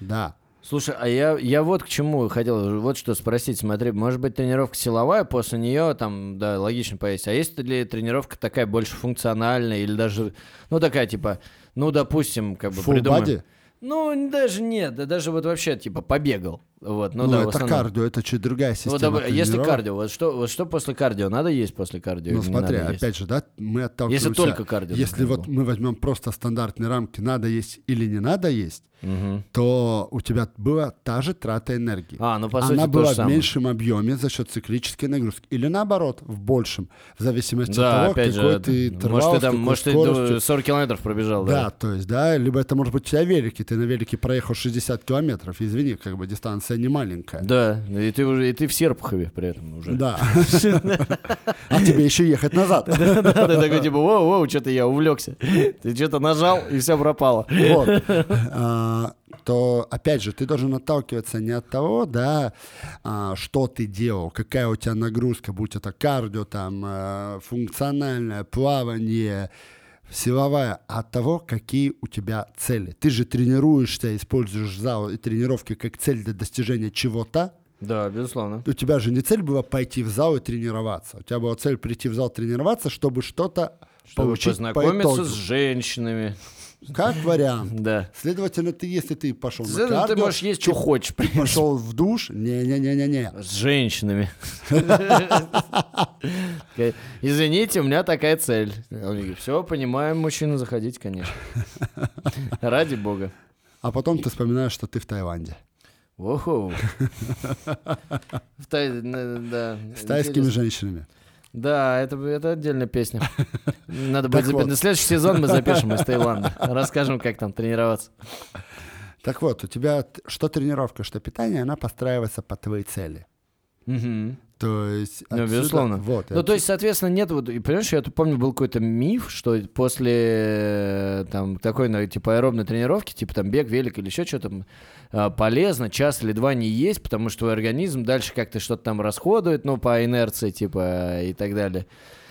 Да. Слушай, а я, я вот к чему хотел, вот что спросить, смотри, может быть тренировка силовая, после нее там, да, логично поесть, а есть ли тренировка такая больше функциональная или даже, ну такая типа, ну допустим, как бы Full придумаем- body? Ну, даже нет, да даже вот вообще типа побегал, вот, ну, Ну, да, это основном. кардио, это чуть другая система Вот, давай, если кардио, вот что, вот что после кардио? Надо есть после кардио? Ну смотри, надо есть? опять же, да, мы отталкиваемся... Если только кардио, Если вот мы возьмем просто стандартные рамки, надо есть или не надо есть, Мгм. то у тебя была та же трата энергии. А, ну по сути Она была в самое. меньшем объеме за счет циклической нагрузки. Или наоборот, в большем, в зависимости Да, от того, опять какой же, ты может интервал, ты там, может скоростью. ду- 40 километров пробежал, Да, да? то есть, да, либо это может быть у тебя велики, ты на велике проехал 60 километров, извини, как бы дистанция не маленькая. Да, и ты уже, и ты в Серпухове при этом уже. Да. А тебе еще ехать назад. Да, да, ты такой типа, воу, воу, что-то я увлекся. Ты что-то нажал, и все пропало. Вот. А, То, опять же, ты должен отталкиваться не от того, да, а, что ты делал, какая у тебя нагрузка, будь это кардио, там, э, функциональное, плавание, силовая, а от того, какие у тебя цели. Ты же тренируешься, используешь зал и тренировки как цель для достижения чего-то, Да, безусловно. у тебя же не цель была пойти в зал и тренироваться. У тебя была цель прийти в зал тренироваться, чтобы что-то Чтобы получить по познакомиться итогу. с женщинами. Как вариант. Да. Следовательно, ты, если ты пошел на Ты кардио, можешь есть, что хочешь. ты пошел в душ, не-не-не-не-не. С женщинами. Извините, у меня такая цель. Все, понимаем, мужчина, заходите, конечно. Ради бога. А потом ты вспоминаешь, что ты в Таиланде. Оху. Да. С тайскими женщинами. Да, это, это отдельная песня. Надо будет Так запи- вот. на следующий сезон мы запишем из Таиланда. Расскажем, как там тренироваться. Так вот, у тебя что тренировка, что питание, она постраивается по твоей цели. Мгм. То есть... Ну, отсюда- безусловно. Вот, Ну, то есть, соответственно, нет, вот, и понимаешь, я тут помню, был какой-то миф, что после э, там такой, ну, типа, аэробной тренировки, типа там бег, велик или еще что-то, а, полезно час или два не есть, потому что твой организм дальше как-то что-то там расходует, ну, по инерции, типа, и так далее.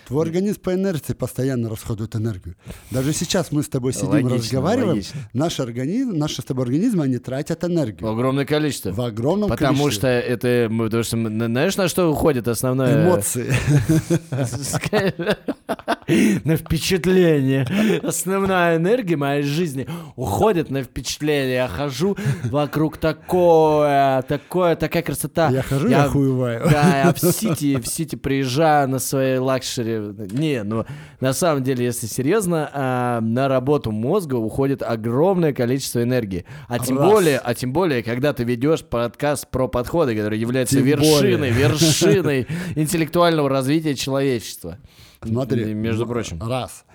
Твой организм по инерции постоянно расходует энергию. Даже сейчас мы с тобой сидим, Логично, разговариваем, логично. наш организм, наши с тобой организмы, они тратят энергию. Огромное количество. В огромном Потому количестве. что это, мы- потому что, знаешь, на что уходит основное? Эмоции. На впечатление. Основная энергия моей жизни уходит на впечатление. Я хожу вокруг такое, такое, такая красота. Я хожу, я охуеваю. Да, я в Сити, в Сити приезжаю на своей luxury. Не, ну, на самом деле, если серьезно, а, на работу мозга уходит огромное количество энергии. А тем Раз. более, а тем более, когда ты ведешь подкаст про подходы, который является Тем вершиной, более. вершиной интеллектуального развития человечества. Смотри, Между прочим. Раз.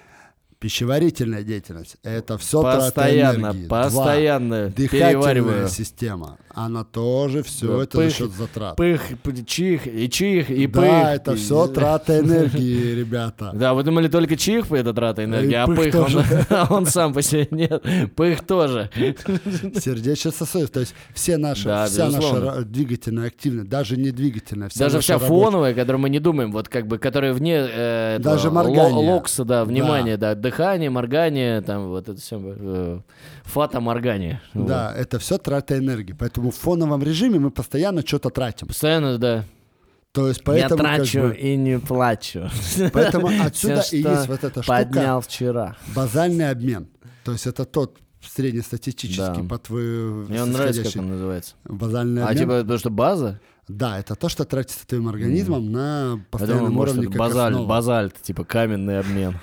Пищеварительная деятельность – это все трата Постоянно, энергии. Два. постоянно Дыхательная перевариваю. система. Она тоже все Да, это за пых- счет затрат. Пых, чих, и чих, и пых. да, это все трата энергии, ребята. Да, вы думали, только чих это трата энергии, а пых он, сам по себе нет. Пых тоже. Сердечно-сосудистая. То есть все наши, Да, вся наша двигательная активность, даже не двигательная, вся Даже вся фоновая, которую мы не думаем, вот как бы, которая вне э, Даже моргание. локса, да, внимание, да. дыхание, моргание, там вот это все, фата-моргание. Вот. Да, это все трата энергии. Поэтому в фоновом режиме мы постоянно что-то тратим. Постоянно, да. То есть поэтому, Я как трачу бы, и не плачу. поэтому отсюда Всё, и есть вот эта штука Поднял вчера. базальный обмен. То есть это тот среднестатистический Да. по твоему Мне он нравится, как он называется. базальный А обмен. типа, потому что база? Да, это то, что тратится твоим организмом на Я думаю, постоянном может, уровне как базальт, основа. базальт, типа каменный обмен.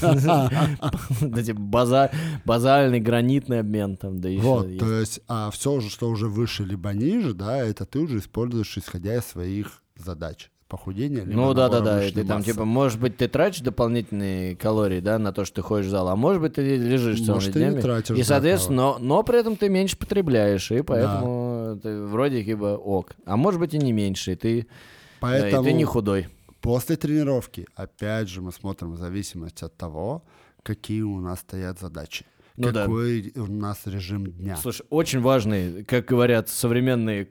Да, типа база- базальный гранитный обмен там, да еще Вот, то есть, а все, что уже выше либо ниже, да, это ты уже используешь, исходя из своих задач. Похудение, либо Ну да, да, да. Ты там, типа, может быть, ты тратишь дополнительные калории, да, на то, что ты ходишь в зал, а может быть, ты лежишь целыми Может, ты не днями. тратишь, И, да, соответственно, но, но при этом ты меньше потребляешь, и поэтому ты вроде как бы ок. А может быть и не меньше, и ты, да, и Поэтому ты не худой. после тренировки, опять же, мы смотрим в зависимости от того, какие у нас стоят задачи. Ну да. какой у нас режим дня. Слушай, очень важный, как говорят современные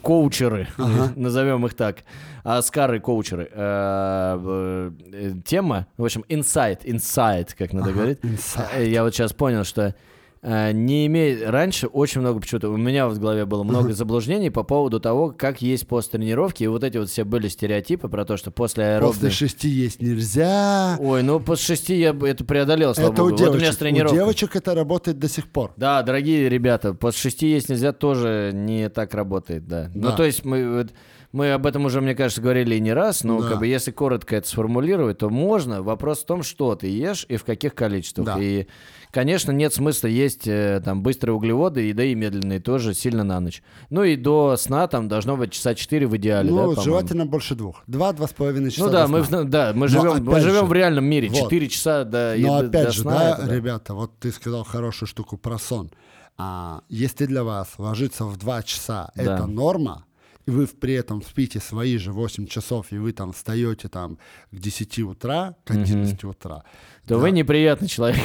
коучеры, назовем их так, аскары коучеры, э, э, тема, в общем, инсайт, инсайт, как надо говорить. инсайт. Э, Я вот сейчас понял, что э, не имеет... Раньше очень много почему-то... У меня в голове было много заблуждений по поводу того, как есть после тренировки. И вот эти вот все были стереотипы про то, что после аэробной... После шести есть нельзя. Ой, ну после шести я это преодолел, слава Это у богу. Вот у меня девочек. с тренировкой. У девочек это работает до сих пор. Да, дорогие ребята, после шести есть нельзя тоже не так работает, да. Ну, Да. то есть мы, мы об этом уже, мне кажется, говорили и не раз, но Да. как бы если коротко это сформулировать, то можно. Вопрос в том, что ты ешь и в каких количествах. Да. И, конечно, нет смысла есть э, там быстрые углеводы, и да и медленные тоже сильно на ночь. Ну и до сна там должно быть часа 4 в идеале, да, ну, по-моему? желательно больше двух. Два-два с половиной часа Ну да, мы, в- да, мы живем, мы живем же, в реальном мире. вот. 4 часа до, Но опять до же, сна. да, это да. ребята, вот ты сказал хорошую штуку про сон. А, если для вас ложиться в 2 часа Да. это норма, и вы при этом спите свои же 8 часов, и вы там встаете там к 10 утра, к 11 утра, То вы неприятный человек.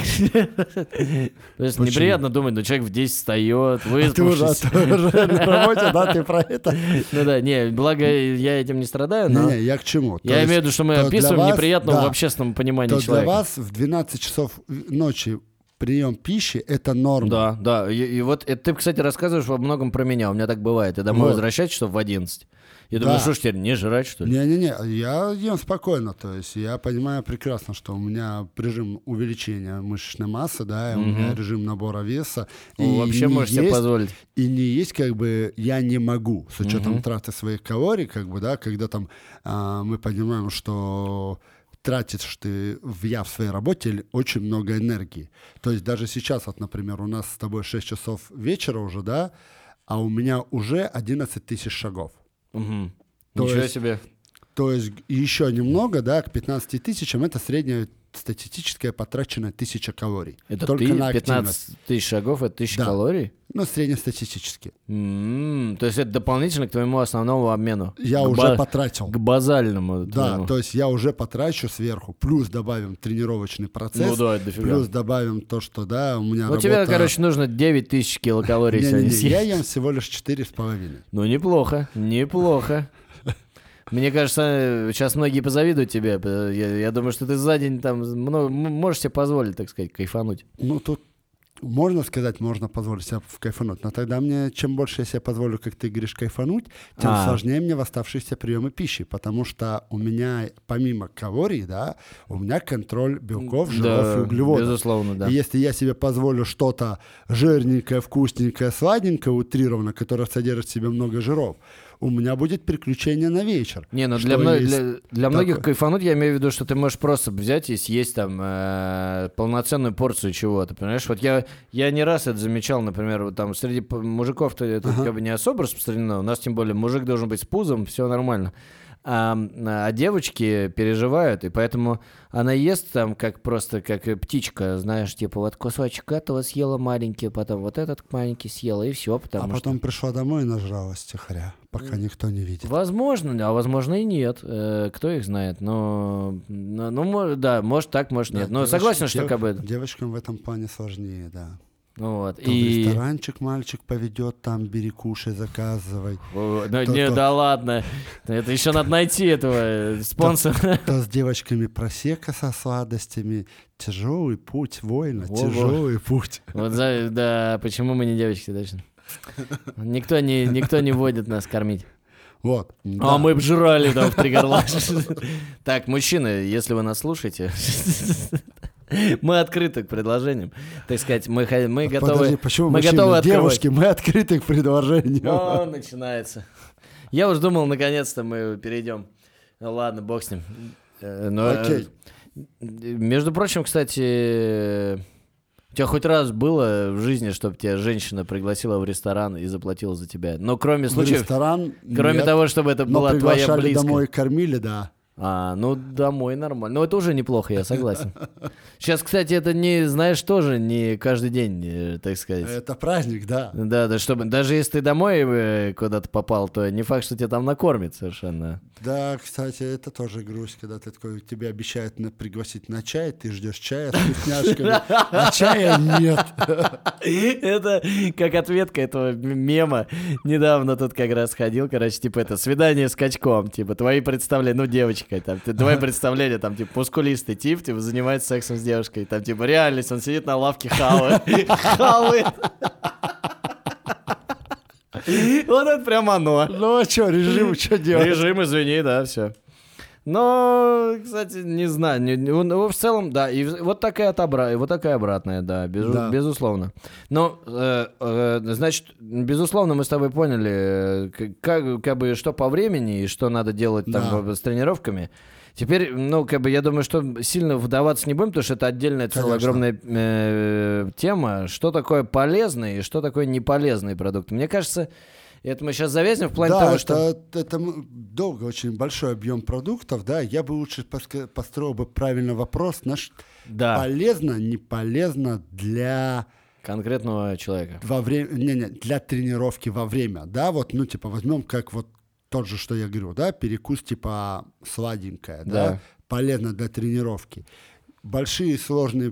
То есть неприятно думать, ну человек в 10 встает, А ты уже, выспавшись. ты уже на работе, да, ты про это? Ну да, не, благо я этим не страдаю, но Не-не, я к чему? Я имею в виду, что мы описываем неприятного в да, общественном понимании То для человека. вас в 12 часов ночи прием пищи – это норма. Да, да. И, и вот это ты, кстати, рассказываешь во многом про меня. У меня так бывает. Я домой Вот. возвращаюсь часов в 11. Я думаю, Да. что ж теперь, не жрать, что ли? Не-не-не, я ем спокойно, то есть я понимаю прекрасно, что у меня режим увеличения мышечной массы, да, и у меня режим набора веса. О, и вообще можешь себе есть- позволить. И не есть как бы я не могу, с учетом траты своих калорий, как бы, да, когда там а, мы понимаем, что тратишь ты в я в своей работе очень много энергии. То есть даже сейчас, вот, например, у нас с тобой 6 часов вечера уже, да, а у меня уже 11 тысяч шагов. Мгм. То Ничего есть себе. То есть еще немного, да, к 15 тысячам это средняя статистическая потраченная тысяча калорий. Это Только ты, на активность. 15 тысяч шагов, это тысяча Да. калорий? Ну, среднестатистически. М, То есть это дополнительно к твоему основному обмену? Я К уже ба- потратил. К базальному. Да, твоему. то есть я уже потрачу сверху, плюс добавим тренировочный процесс, Ну да, дофига. плюс добавим то, что, да, у меня Ну, работа... тебе, короче, нужно 9 тысяч килокалорий сегодня съесть. я ем всего лишь 4,5. Ну, неплохо, неплохо. Мне кажется, сейчас многие позавидуют тебе. Я, я думаю, что ты за день там много, можешь себе позволить, так сказать, кайфануть. Ну, тут можно сказать, можно позволить себе кайфануть, но тогда мне, чем больше я себе позволю, как ты говоришь, кайфануть, тем А. сложнее мне в оставшиеся приемы пищи, потому что у меня, помимо калорий, да, у меня контроль белков, жиров Да, и углеводов. Безусловно, да. И если я себе позволю что-то жирненькое, вкусненькое, сладенькое, утрированно, которое содержит в себе много жиров, у меня будет приключение на вечер. Не, ну для, мно- для, для многих такое. кайфануть я имею в виду, что ты можешь просто взять и съесть там э, полноценную порцию чего-то, понимаешь? Вот я, я не раз это замечал, например, вот там среди мужиков-то это как бы не особо распространено, у нас тем более мужик должен быть с пузом, все нормально. А, а девочки переживают, и поэтому она ест там как просто как птичка, знаешь, типа вот кусочек этого съела маленький, потом вот этот маленький съела, и все, потому а что... потом пришла домой и нажралась тихоря, пока никто не видит. Возможно, а возможно и нет. Э, кто их знает? Но, ну, да, может так, может нет. Да, Но девоч- согласен, что дев- как бы... Девочкам в этом плане сложнее, да. Вот. В И... ресторанчик мальчик поведет, там бери, кушай, заказывай. О, ну, То- не, то- да ладно. Это еще надо найти этого э, спонсора. То с девочками просека со сладостями. Тяжелый путь, воина, тяжелый путь. Вот за- да, почему мы не девочки, точно. Никто не, никто не водит нас кормить. Вот. А да. мы б там в три горла. Так, мужчины, если вы нас слушаете, мы открыты к предложениям. Так сказать, мы, мы Подожди, готовы... почему мы мужчины? готовы. Девушки, мы открыты к предложению. О, начинается. Я уж думал, наконец-то мы перейдем. Ну ладно, бог с ним. Э, но, э, Окей. Между прочим, кстати, у тебя хоть раз было в жизни, чтобы тебя женщина пригласила в ресторан и заплатила за тебя? Но кроме В случаев, ресторан кроме нет, того, чтобы это была твоя близкая. домой кормили, да. А, ну домой нормально. Ну это уже неплохо, я согласен. Сейчас, кстати, это не, знаешь, тоже не каждый день, э, так сказать. Это праздник, да. Да, да, чтобы даже если ты домой э, куда-то попал, то не факт, что тебя там накормят совершенно. Да, кстати, это тоже грусть, когда ты такой, тебе обещают на- пригласить на чай, ты ждешь чая с вкусняшками, а чая нет. Это как ответка этого мема. Недавно тут как раз ходил, короче, типа это свидание с качком. Типа твои представления, ну, девочки девочкой. Там, ты, твое представление, там, типа, мускулистый тип, типа, занимается сексом с девушкой. Там, типа, реальность, он сидит на лавке хавает. Хавает. Вот это прям оно. Ну а что, режим, что делать? Режим, извини, да, все. Но, кстати, не знаю, не, не, в целом, да, и вот такая отобра, и вот такая обратная, да, безу, Да. безусловно. Но, э, э, значит, безусловно, мы с тобой поняли, э, как, как бы, что по времени и что надо делать там Да. с тренировками. Теперь, ну, как бы, я думаю, что сильно вдаваться не будем, потому что это отдельная целая огромная э, тема. Что такое полезный и что такое неполезный продукт. Мне кажется, это мы сейчас завязнем в плане да, того, это, что... это м- долго, очень большой объем продуктов, да, я бы лучше построил бы правильно вопрос, наш Да, полезно, не полезно для конкретного человека. во время, не, не, для тренировки во время, да, вот, ну, типа, возьмем как вот тот же, что я говорю, да, перекус, типа, сладенькое, да, Да. полезно для тренировки. Большие сложные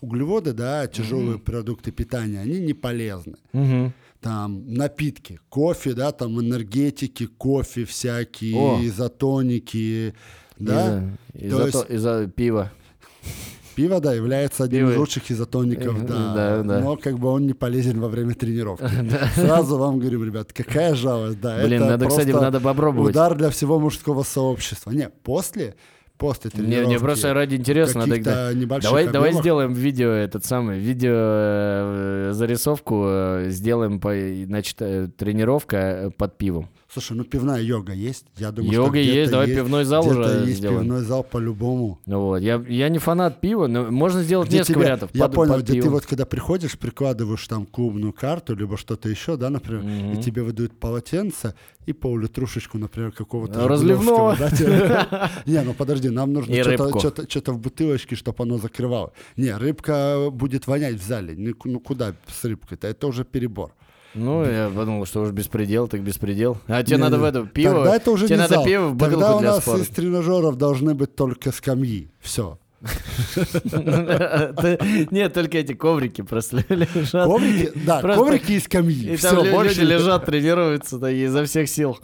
углеводы, да, тяжелые продукты питания, они не полезны. Мгм. Там напитки, кофе, да, там энергетики, кофе всякие, О. изотоники, да. Из-за, То есть- из-за пива. Пиво, да, является одним Пиво. из лучших изотоников, Э, да, да, да. но как бы он не полезен во время тренировки. Сразу вам говорим, ребят, какая жалость, да, Блин, надо, кстати, надо попробовать. удар для всего мужского сообщества. Не, после, после тренировки. не, просто ради интереса надо... небольших Давай, давай сделаем видео, этот самый, видео э, зарисовку э, сделаем, по, значит, э, тренировка под пивом. Слушай, ну пивная йога есть? Я думаю, что Йога где-то есть, давай пивной зал уже есть сделаем. пивной зал по-любому. Ну вот, я, я не фанат пива, но можно сделать Где несколько тебе- вариантов. я под- понял, под где ты вот когда приходишь, прикладываешь там клубную карту, либо что-то еще, да, например, и тебе выдают полотенце и пол-литрушечку, например, какого-то Разливного. Да, тебе- Не, ну подожди, нам нужно что-то- в бутылочке, чтобы оно закрывало. Не, рыбка будет вонять в зале. Ну куда с рыбкой-то? Это уже перебор. Ну, я подумал, что уж беспредел, так беспредел. А тебе Не, надо не, в это пиво. Тогда это уже тебе не надо зал. пиво в бутылку Тогда у для нас спорта. из тренажеров должны быть только скамьи. Все. Нет, только эти коврики просто лежат. Коврики, да, коврики и скамьи. И там люди лежат, тренируются изо всех сил.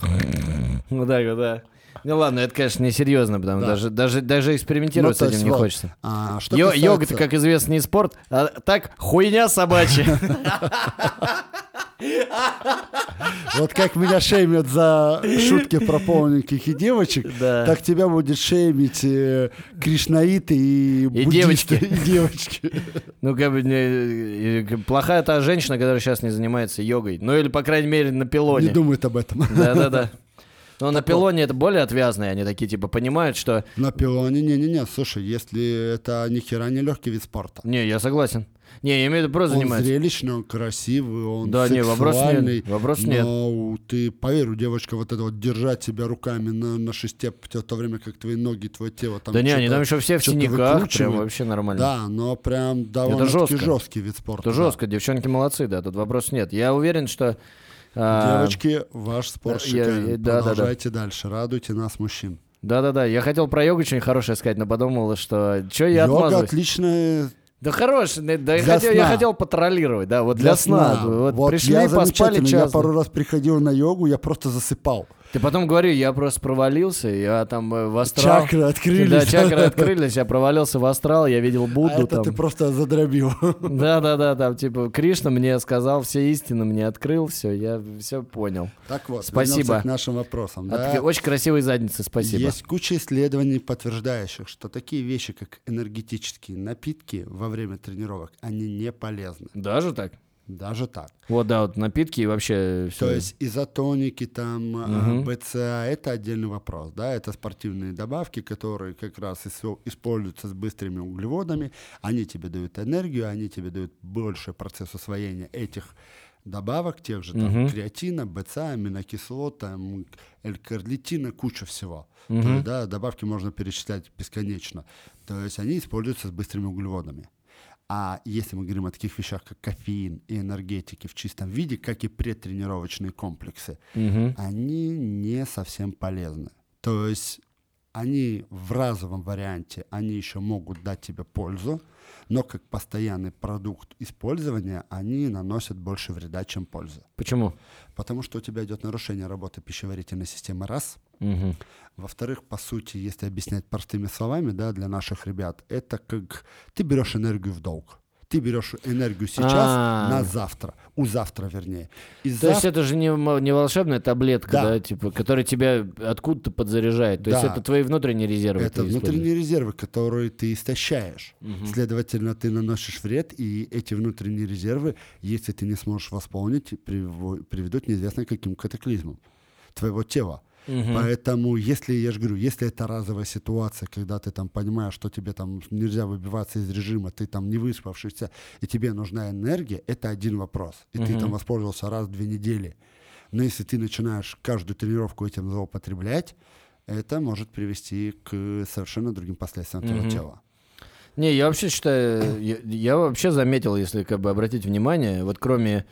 Ну вот, да. Ну ладно, это, конечно, несерьезно, потому Да. даже, даже, даже экспериментировать Ну, с этим не вот. хочется. А, что Йо- касается- Йога-то, как известно, не спорт, а так хуйня собачья. Вот как меня шеймят за шутки про полненьких и девочек, Да. так тебя будет шеймить э, кришнаиты и, буддисты, девочки. И девочки. Ну, как бы, не- э, плохая та женщина, которая сейчас не занимается йогой. Ну, или, по крайней мере, на Не пилоне. думают об этом. Да-да-да. Но на пилоне это более отвязные, они такие, типа, понимают, что... На пилоне, не-не-не, слушай, если это ни хера не легкий вид спорта. Не, я согласен. Не, я имею в виду, просто Он занимается. зрелищный, он красивый, он Да, не, вопрос нет, сексуальный. вопрос нет. но ты, поверь, у девочка вот это вот держать себя руками на, на шесте в то время, как твои ноги, твое тело там Да не, они там еще все в синяках, прям вообще нормально. Да, но прям довольно жестко. жесткий вид спорта. Это да. жестко, девчонки молодцы, да, тут вопросов нет. Я уверен, что... а, Девочки, ваш спорт да, шикарен. да, да, да. Продолжайте дальше, радуйте нас, мужчин. Да-да-да, я хотел про йогу очень хорошее сказать, но подумал, что... Че я Йога отмазываюсь? отличная Да хорош, да, да, я, Для хотел, я сна. хотел потроллировать, да, вот для, сна. Вот, Вот пришли, я поспали час. Я пару раз приходил на йогу, я просто засыпал. Ты потом говорю, я просто провалился, я там э, в астрал... Чакры открылись. Да, чакры открылись, я провалился в астрал, я видел А Будду это там. ты просто задробил. Да-да-да, там типа Кришна мне сказал все истины, мне открыл все, я все понял. Так вот, Спасибо. к нашим вопросам. А да. Очень красивые задницы, спасибо. Есть куча исследований, подтверждающих, что такие вещи, как энергетические напитки во время тренировок, они не полезны. Даже так? Даже так. Вот, да, вот напитки и вообще все. То есть изотоники, там, Мгм. БЦА, это отдельный вопрос, да, это спортивные добавки, которые как раз используются с быстрыми углеводами, они тебе дают энергию, они тебе дают больше процесс усвоения этих добавок, тех же там Мгм. креатина, БЦА, аминокислот, там, L-карлитина, куча всего. То Мгм. есть, да, добавки можно перечислять бесконечно. То есть они используются с быстрыми углеводами. А если мы говорим о таких вещах, как кофеин и энергетики в чистом виде, как и предтренировочные комплексы, Мгм. они не совсем полезны. То есть они в разовом варианте, они еще могут дать тебе пользу, но как постоянный продукт использования они наносят больше вреда, чем пользы. Почему? Потому что у тебя идет нарушение работы пищеварительной системы раз, Мгм. Во-вторых, по сути, если объяснять простыми словами, да, для наших ребят, это как ты берешь энергию в долг. Ты берешь энергию сейчас А. на завтра, у завтра, вернее. И То есть завтра- это же не, не волшебная таблетка, да. Да. типа, которая тебя откуда-то подзаряжает. То есть Да. это твои внутренние резервы. это внутренние резервы, которые ты истощаешь. Мгм. Следовательно, ты наносишь вред, и эти внутренние резервы, если ты не сможешь восполнить, приведут неизвестно каким катаклизмам твоего тела. Мгм. Поэтому, если, я же говорю, если это разовая ситуация, когда ты там понимаешь, что тебе там нельзя выбиваться из режима, ты там не выспавшийся, и тебе нужна энергия, это один вопрос. И ты Мгм. там воспользовался раз в две недели. Но если ты начинаешь каждую тренировку этим злоупотреблять, это может привести к совершенно другим последствиям твоего Мгм. тела. Не, я вообще считаю, я, я вообще заметил, если как бы обратить внимание, вот кроме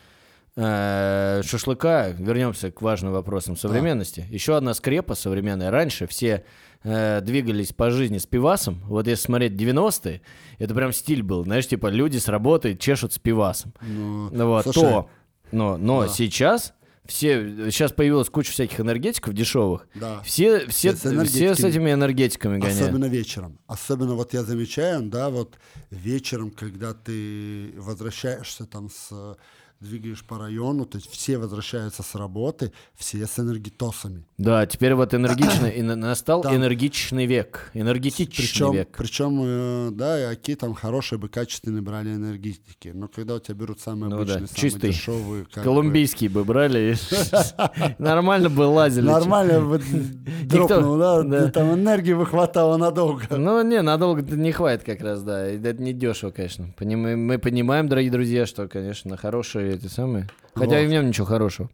шашлыка, вернемся к важным вопросам современности. Еще одна скрепа современная. Раньше все э, двигались по жизни с пивасом. Вот если смотреть 90-е, это прям стиль был. Знаешь, типа люди с работы чешут с пивасом. Ну, вот, слушай, то. Но, но Да. сейчас все, сейчас появилась куча всяких энергетиков дешевых. да. Все, все, С все с этими энергетиками гоняют. Особенно вечером. Особенно вот я замечаю, да, вот вечером, когда ты возвращаешься там с двигаешь по району, то есть все возвращаются с работы, все с энергетосами. Да, теперь вот энергичный, настал Там- энергичный век, энергетичный Причем, век. причем, э, да, и аки там хорошие бы качественные брали энергетики. Но когда у тебя берут самые Ну обычные, да, самые чистый. дешевые, как бы, Колумбийский бы брали, нормально бы лазили. Нормально вот дропнул, да? Там энергии выхватало надолго. Ну, не, надолго не хватит как раз, да. Это не дешево, конечно. Мы понимаем, дорогие друзья, что, конечно, хорошие эти самые. Хотя и в Вот. нем ничего хорошего.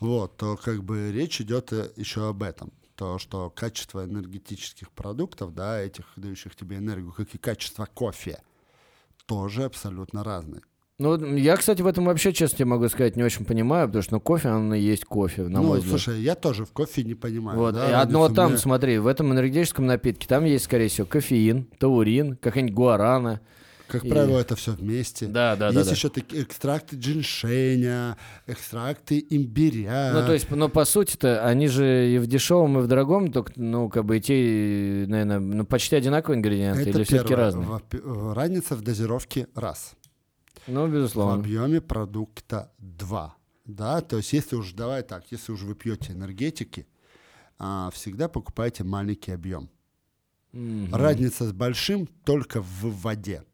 Вот, то как бы речь идет э, еще об этом. То, что качество энергетических продуктов, да, этих дающих тебе энергию, как и качество кофе, тоже абсолютно разные. Ну, вот я, кстати, в этом вообще, честно тебе могу сказать, не очень понимаю, потому что ну, кофе, он и есть кофе, на ну, мой взгляд. слушай, я тоже в кофе не понимаю. Вот, да, и одно там, мне- смотри, в этом энергетическом напитке, там есть, скорее всего, кофеин, таурин, какая-нибудь гуарана. Как и- правило, это все вместе. Да, да, да. Есть да. еще такие экстракты джиншеня, экстракты имбиря. Ну, то есть, ну, по сути-то, они же и в дешевом, и в дорогом, только, ну, как бы и те, наверное, ну, почти одинаковые ингредиенты, это или все-таки разные? Э, Разница в дозировке раз. Ну, В безусловно. объеме продукта 2. Да, то есть если уж, давай так, если уж вы пьете энергетики, а, всегда покупайте маленький объем. Мгм. Разница с большим только в воде.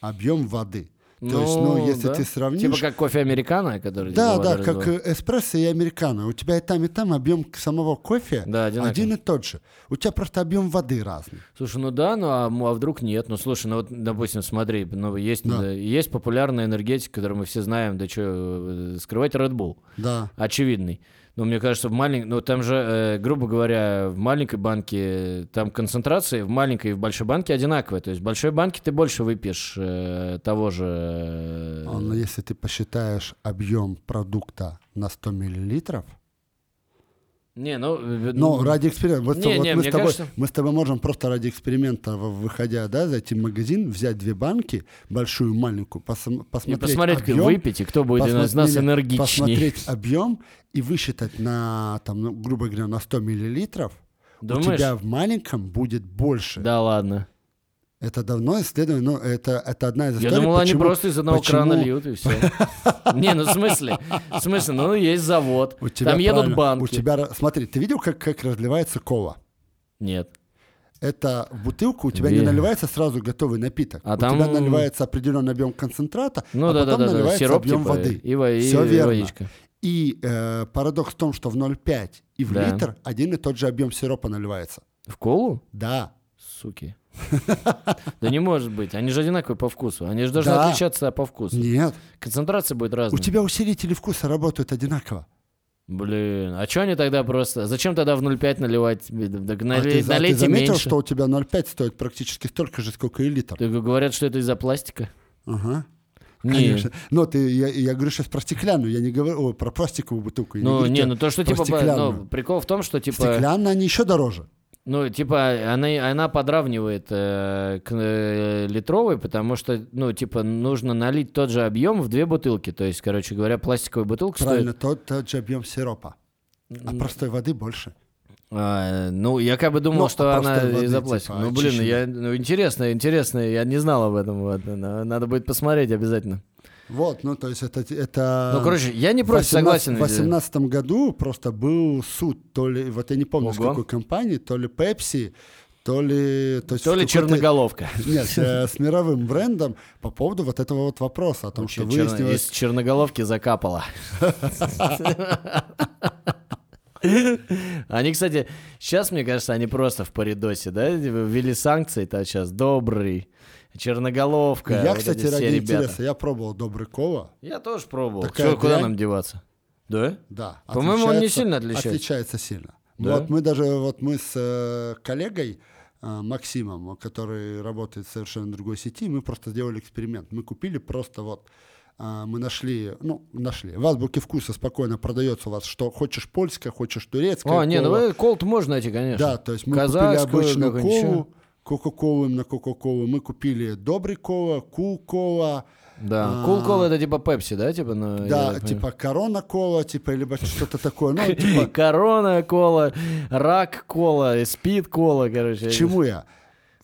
Объем воды. То есть, ну, если да. ты сравнишь... Типа как кофе американо, который... да, да, как э, эспрессо и американо. У тебя и там, и там объем самого кофе Да, одинаково. один и тот же. У тебя просто объем воды разный. Слушай, ну да, ну а, м- а вдруг нет? Ну слушай, ну вот, допустим, смотри, ну есть, Да. да, есть популярная энергетика, которую мы все знаем, да что, скрывать Red Bull, Да. очевидный. Но мне кажется, в маленьком, ну там же, э, грубо говоря, в маленькой банке, э, там концентрация в маленькой и в большой банке одинаковая. То есть в большой банке ты больше выпьешь э, того же... э, Но если ты посчитаешь объем продукта на 100 миллилитров, Не, ну... Но ради эксперимента, вот, Не, вот не, мы, с тобой, кажется- мы с тобой можем просто ради эксперимента, выходя, да, зайти в магазин, взять две банки, большую, маленькую, посм- И посмотреть посмотреть, как объем, выпить, и кто будет посмо- из нас не, не, энергичнее. посмотреть объем и высчитать на, там, ну, грубо говоря, на 100 миллилитров, у Думаешь? тебя в маленьком будет больше. Да ладно. Это давно исследовано, но это, это одна из Я историй, думал, они почему- просто из одного почему- крана льют, и все. Не, ну в смысле? В смысле, ну есть завод, там едут банки. У тебя, смотри, ты видел, как, как разливается кола? Нет. это в бутылку у тебя не наливается сразу готовый напиток. А у там- тебя наливается определенный объем концентрата, Ну а да, потом да, да. наливается Сироп объем типа воды. И, и верно. водичка. И э, парадокс в том, что в 0,5 и в Да. литр один и тот же объем сиропа наливается. В колу? Да. Суки. Да не может быть. Они же одинаковые по вкусу. Они же должны Да. отличаться по вкусу. Нет. Концентрация будет У разная. тебя усилители вкуса работают одинаково. Блин, а что они тогда просто... Зачем тогда в 0,5 наливать? Так а нали- ты, за- ты налейте заметил, меньше. что у тебя 0,5 стоит практически столько же, сколько и литр? Так говорят, что это из-за пластика. Ага. Не. Конечно. Но ты, я, я говорю сейчас про стеклянную, я не говорю о, про пластиковую бутылку. я Ну, не, тебе ну то, что типа... Ну, прикол в том, что типа... Стеклянная, они еще дороже. Ну, типа, она, она подравнивает э, к э, литровой, потому что, ну, типа, нужно налить тот же объем в две бутылки. То есть, короче говоря, пластиковая бутылка Правильно, стоит... тот, тот же объем сиропа. А простой воды больше. А, ну, я как бы думал, Ну, что она из-за пластика. типа, ну, блин, я, ну, интересно, интересно, я не знал об этом. Вот. На- Надо будет посмотреть обязательно. Вот, ну то есть это... это Ну, короче, я не против, 18 согласен. В 2018 году просто был суд, то ли, вот я не помню, с Ого. какой компании, то ли Pepsi, то ли... То, есть То ли черноголовка. Нет, э, с мировым брендом по поводу вот этого вот вопроса, о том, что черно- выяснилось... Из черноголовки закапало. Они, кстати, сейчас, мне кажется, они просто в паридосе, да, ввели санкции, то сейчас добрый, черноголовка. Я, вот кстати, ради ребята. интереса, я пробовал добрый кола, Я тоже пробовал. Такая Чё, куда нам деваться? Да? да. По-моему, он не сильно отличается. Отличается сильно. Да? Вот мы даже, вот мы с э, коллегой э, Максимом, который работает в совершенно другой сети, мы просто сделали эксперимент. Мы купили просто вот, э, мы нашли, ну, нашли. В азбуке вкуса спокойно продается у вас, что хочешь польское, хочешь турецкое. О, не, ну колт можно найти, конечно. Да, то есть мы Казахскую купили обычную колу, Кока-колу именно Кока-колу. Мы купили добрый кола, кул-кола, Да, А. кул кола это типа пепси, да, типа? Ну, да, типа корона-кола, типа, либо что-то такое. Ну, типа. Корона кола, рак кола, спид кола, короче. к чему я?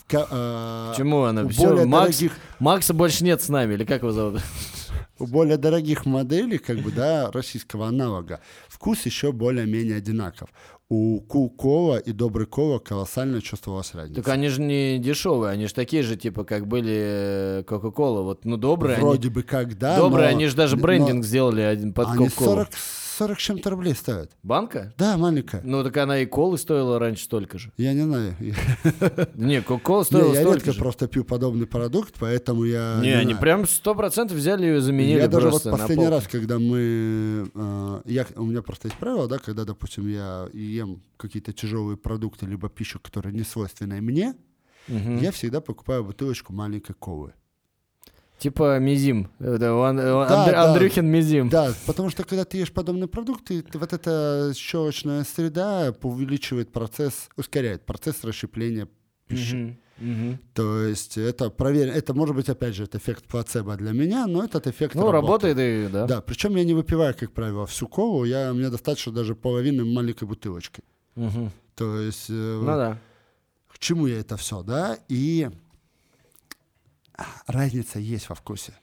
Ка- э, Почему она? у Все, более Макс, дорогих- Макса больше нет с нами, или как его зовут? У более дорогих моделей, как бы, да, российского аналога, вкус еще более-менее одинаков. У Cool Cola и Добрый Кола колоссально чувствовалась разница. Так они же не дешевые, они же такие же, типа, как были э, Кока-Кола. Вот, ну, добрые Вроде они. бы как, да, Добрые, но- они же даже но брендинг сделали один под Они Кока-Колу. 40, 40 с чем-то рублей стоят. Банка? Да, маленькая. Ну, так она и колы стоила раньше столько же. Я не знаю. Не, Кока-Кола Не, стоила я столько редко же. просто пью подобный продукт, поэтому я... Не, они знаю. прям сто процентов взяли и заменили Я даже вот просто на последний полку. раз, когда мы... э, я, у меня просто есть правило, да, когда, допустим, я ем какие-то тяжелые продукты, либо пищу, которая не свойственная мне, Мгм. я всегда покупаю бутылочку маленькой колы. Типа мизим. Это он- он- Да, Андр- да. Андрюхин мизим. Да, потому что когда ты ешь подобные продукты, ты- вот эта щелочная среда увеличивает процесс, ускоряет процесс расщепления пищи. Мгм. Мгм. То есть это проверено. Это может быть, опять же, это эффект плацебо для меня, но этот эффект Ну, работает и, да. Да, причем я не выпиваю, как правило, всю колу, я, мне достаточно даже половины маленькой бутылочки. Мгм. То есть э, Ну да. к чему я это все, да? И разница есть во вкусе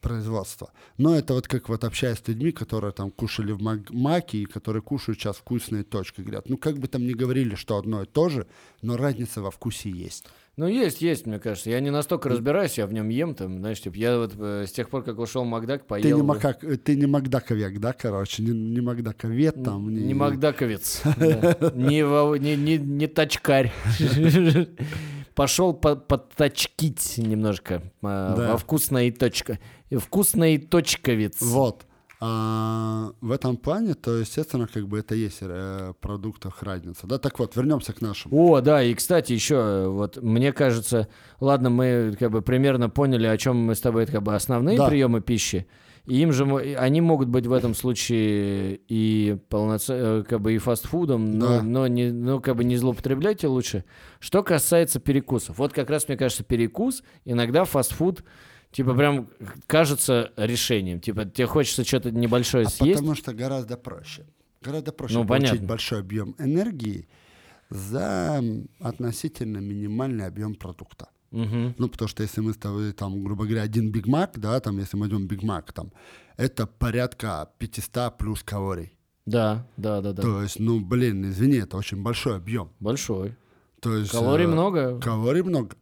производства. Но это вот как вот общаясь с людьми, которые там кушали в Мак- Маке и которые кушают сейчас вкусные точки, говорят, ну как бы там ни говорили, что одно и то же, но разница во вкусе есть. Ну, есть, есть, мне кажется. Я не настолько разбираюсь, я в нем ем там, знаешь, типа, я вот э, с тех пор, как ушел Макдак, поел... Ты не, макак, э, ты не Макдаковек, да, короче, не, не Макдаковед там. Не Макдаковец. Не во- не- не- не тачкарь. Пошел по- подточкить немножко. а, Да. Во вкусной точка. Вкусный точковец. Вот. А, в этом плане, то, естественно, как бы это есть э, продуктах разница. Да, так вот, вернемся к нашему. О, да, и, кстати, еще, э, вот, мне кажется, ладно, мы как бы примерно поняли, о чем мы с тобой, как бы, основные Да. приемы пищи, и им же, они могут быть в этом случае и полноценно, как бы, и фастфудом, но, Да. но не, ну, как бы, не злоупотребляйте лучше. Что касается перекусов, вот как раз, мне кажется, перекус, иногда фастфуд, типа, прям кажется решением, типа, тебе хочется что-то небольшое А съесть, потому что гораздо проще. Гораздо проще Ну, получить понятно. большой объем энергии за относительно минимальный объем продукта. Ну, потому что если мы с тобой, там, грубо говоря, один Биг Мак, да, там, если мы возьмем Биг Мак, там, это порядка 500 плюс калорий. да, да, да, да, То есть, ну, блин, извини, это очень большой объем. большой. То есть, Калорий э, много, Калорий много.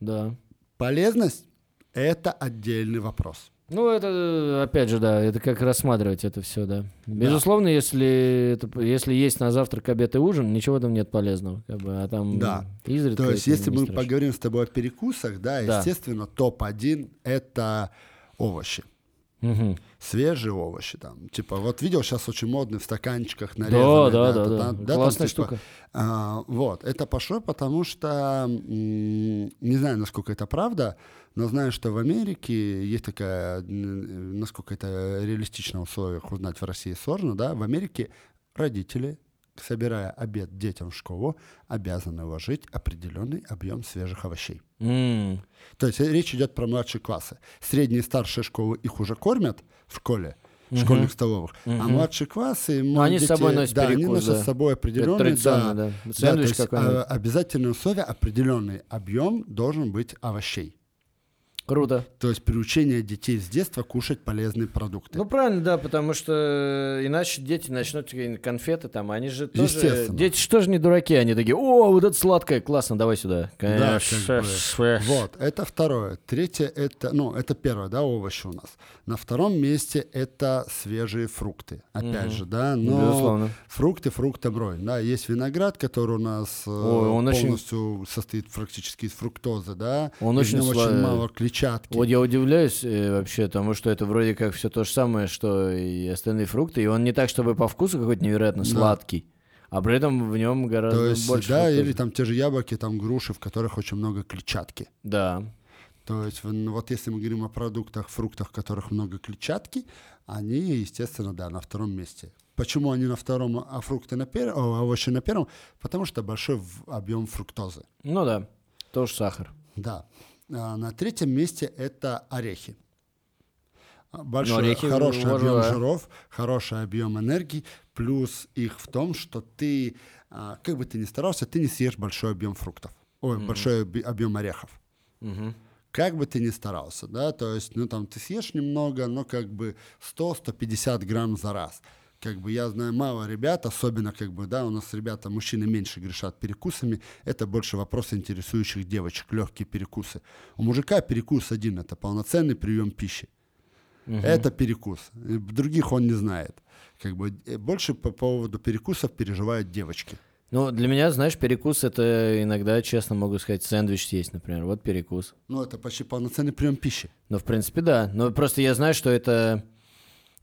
да. Полезность – это отдельный вопрос. Ну, это, опять же, да, это как рассматривать это все, да. Безусловно, если, это, если есть на завтрак, обед и ужин, ничего там нет полезного. Как бы, а там Да. изредка То есть, если мы страшно. поговорим с тобой о перекусах, да, Да. естественно, топ-1 – это овощи. Мгм. Свежие овощи там. Типа, вот видел, сейчас очень модный в стаканчиках нарезанные. Да, да, да, это, да. там, Классная типа, штука. а, вот, это пошло, потому что, не знаю, насколько это правда, но знаю, что в Америке есть такая, насколько это реалистично в условиях узнать в России сложно, да, в Америке родители, собирая обед детям в школу, обязаны вложить определенный объем свежих овощей. М, То есть речь идет про младшие классы. Средние и старшие школы их уже кормят в школе, школьных столовых. А младшие классы, Ну, они с дети, собой носят да, они перекус, носят да. с собой определенный, да, да. да, то есть, а, обязательное условие определенный объем должен быть овощей. Круто. То есть приучение детей с детства кушать полезные продукты. Ну правильно, да, потому что иначе дети начнут конфеты там, они же тоже... Естественно. Дети что же не дураки, они такие, о, вот это сладкое, классно, давай сюда. Да. Вот, это второе. Третье, это, ну, это первое, да, овощи у нас. На втором месте это свежие фрукты. Опять Мгм. же, да, но Безусловно. фрукты фруктом роль. Да, есть виноград, который у нас э, Ой, он очень- полностью состоит практически из фруктозы, да. Он очень очень мало клетчатки. Вот я удивляюсь э, вообще тому, что это вроде как все то же самое, что и остальные фрукты, и он не так, чтобы по вкусу какой-то невероятно Да. сладкий, а при этом в нем гораздо То есть, больше да, фруктозы. или там те же яблоки, там груши, в которых очень много клетчатки. Да. То есть, в- вот если мы говорим о продуктах, фруктах, в которых много клетчатки, они, естественно, да, на втором месте. Почему они на втором, а фрукты на первом, овощи на первом? Потому что большой объем фруктозы. Ну да, тоже сахар. Да. А на третьем месте это орехи. А, Большой, Ну, орехи хороший уважаю. объем жиров, хороший объем энергии, плюс их в том, что ты, а, как бы ты ни старался, ты не съешь большой объем фруктов, ой, большой оби- объем орехов. Мгм. Как бы ты ни старался, да, то есть, ну, там, ты съешь немного, но как бы 100-150 грамм за раз. Как бы я знаю мало ребят, особенно как бы, да, у нас ребята, мужчины меньше грешат перекусами, это больше вопросы интересующих девочек, легкие перекусы. У мужика перекус один, это полноценный прием пищи. Это перекус. Других он не знает. Как бы э, больше по поводу перекусов переживают девочки. Ну, для меня, знаешь, перекус это иногда, честно могу сказать, сэндвич съесть, например. Вот перекус. Ну, это почти полноценный прием пищи. Ну, в принципе, да. Но просто я знаю, что это...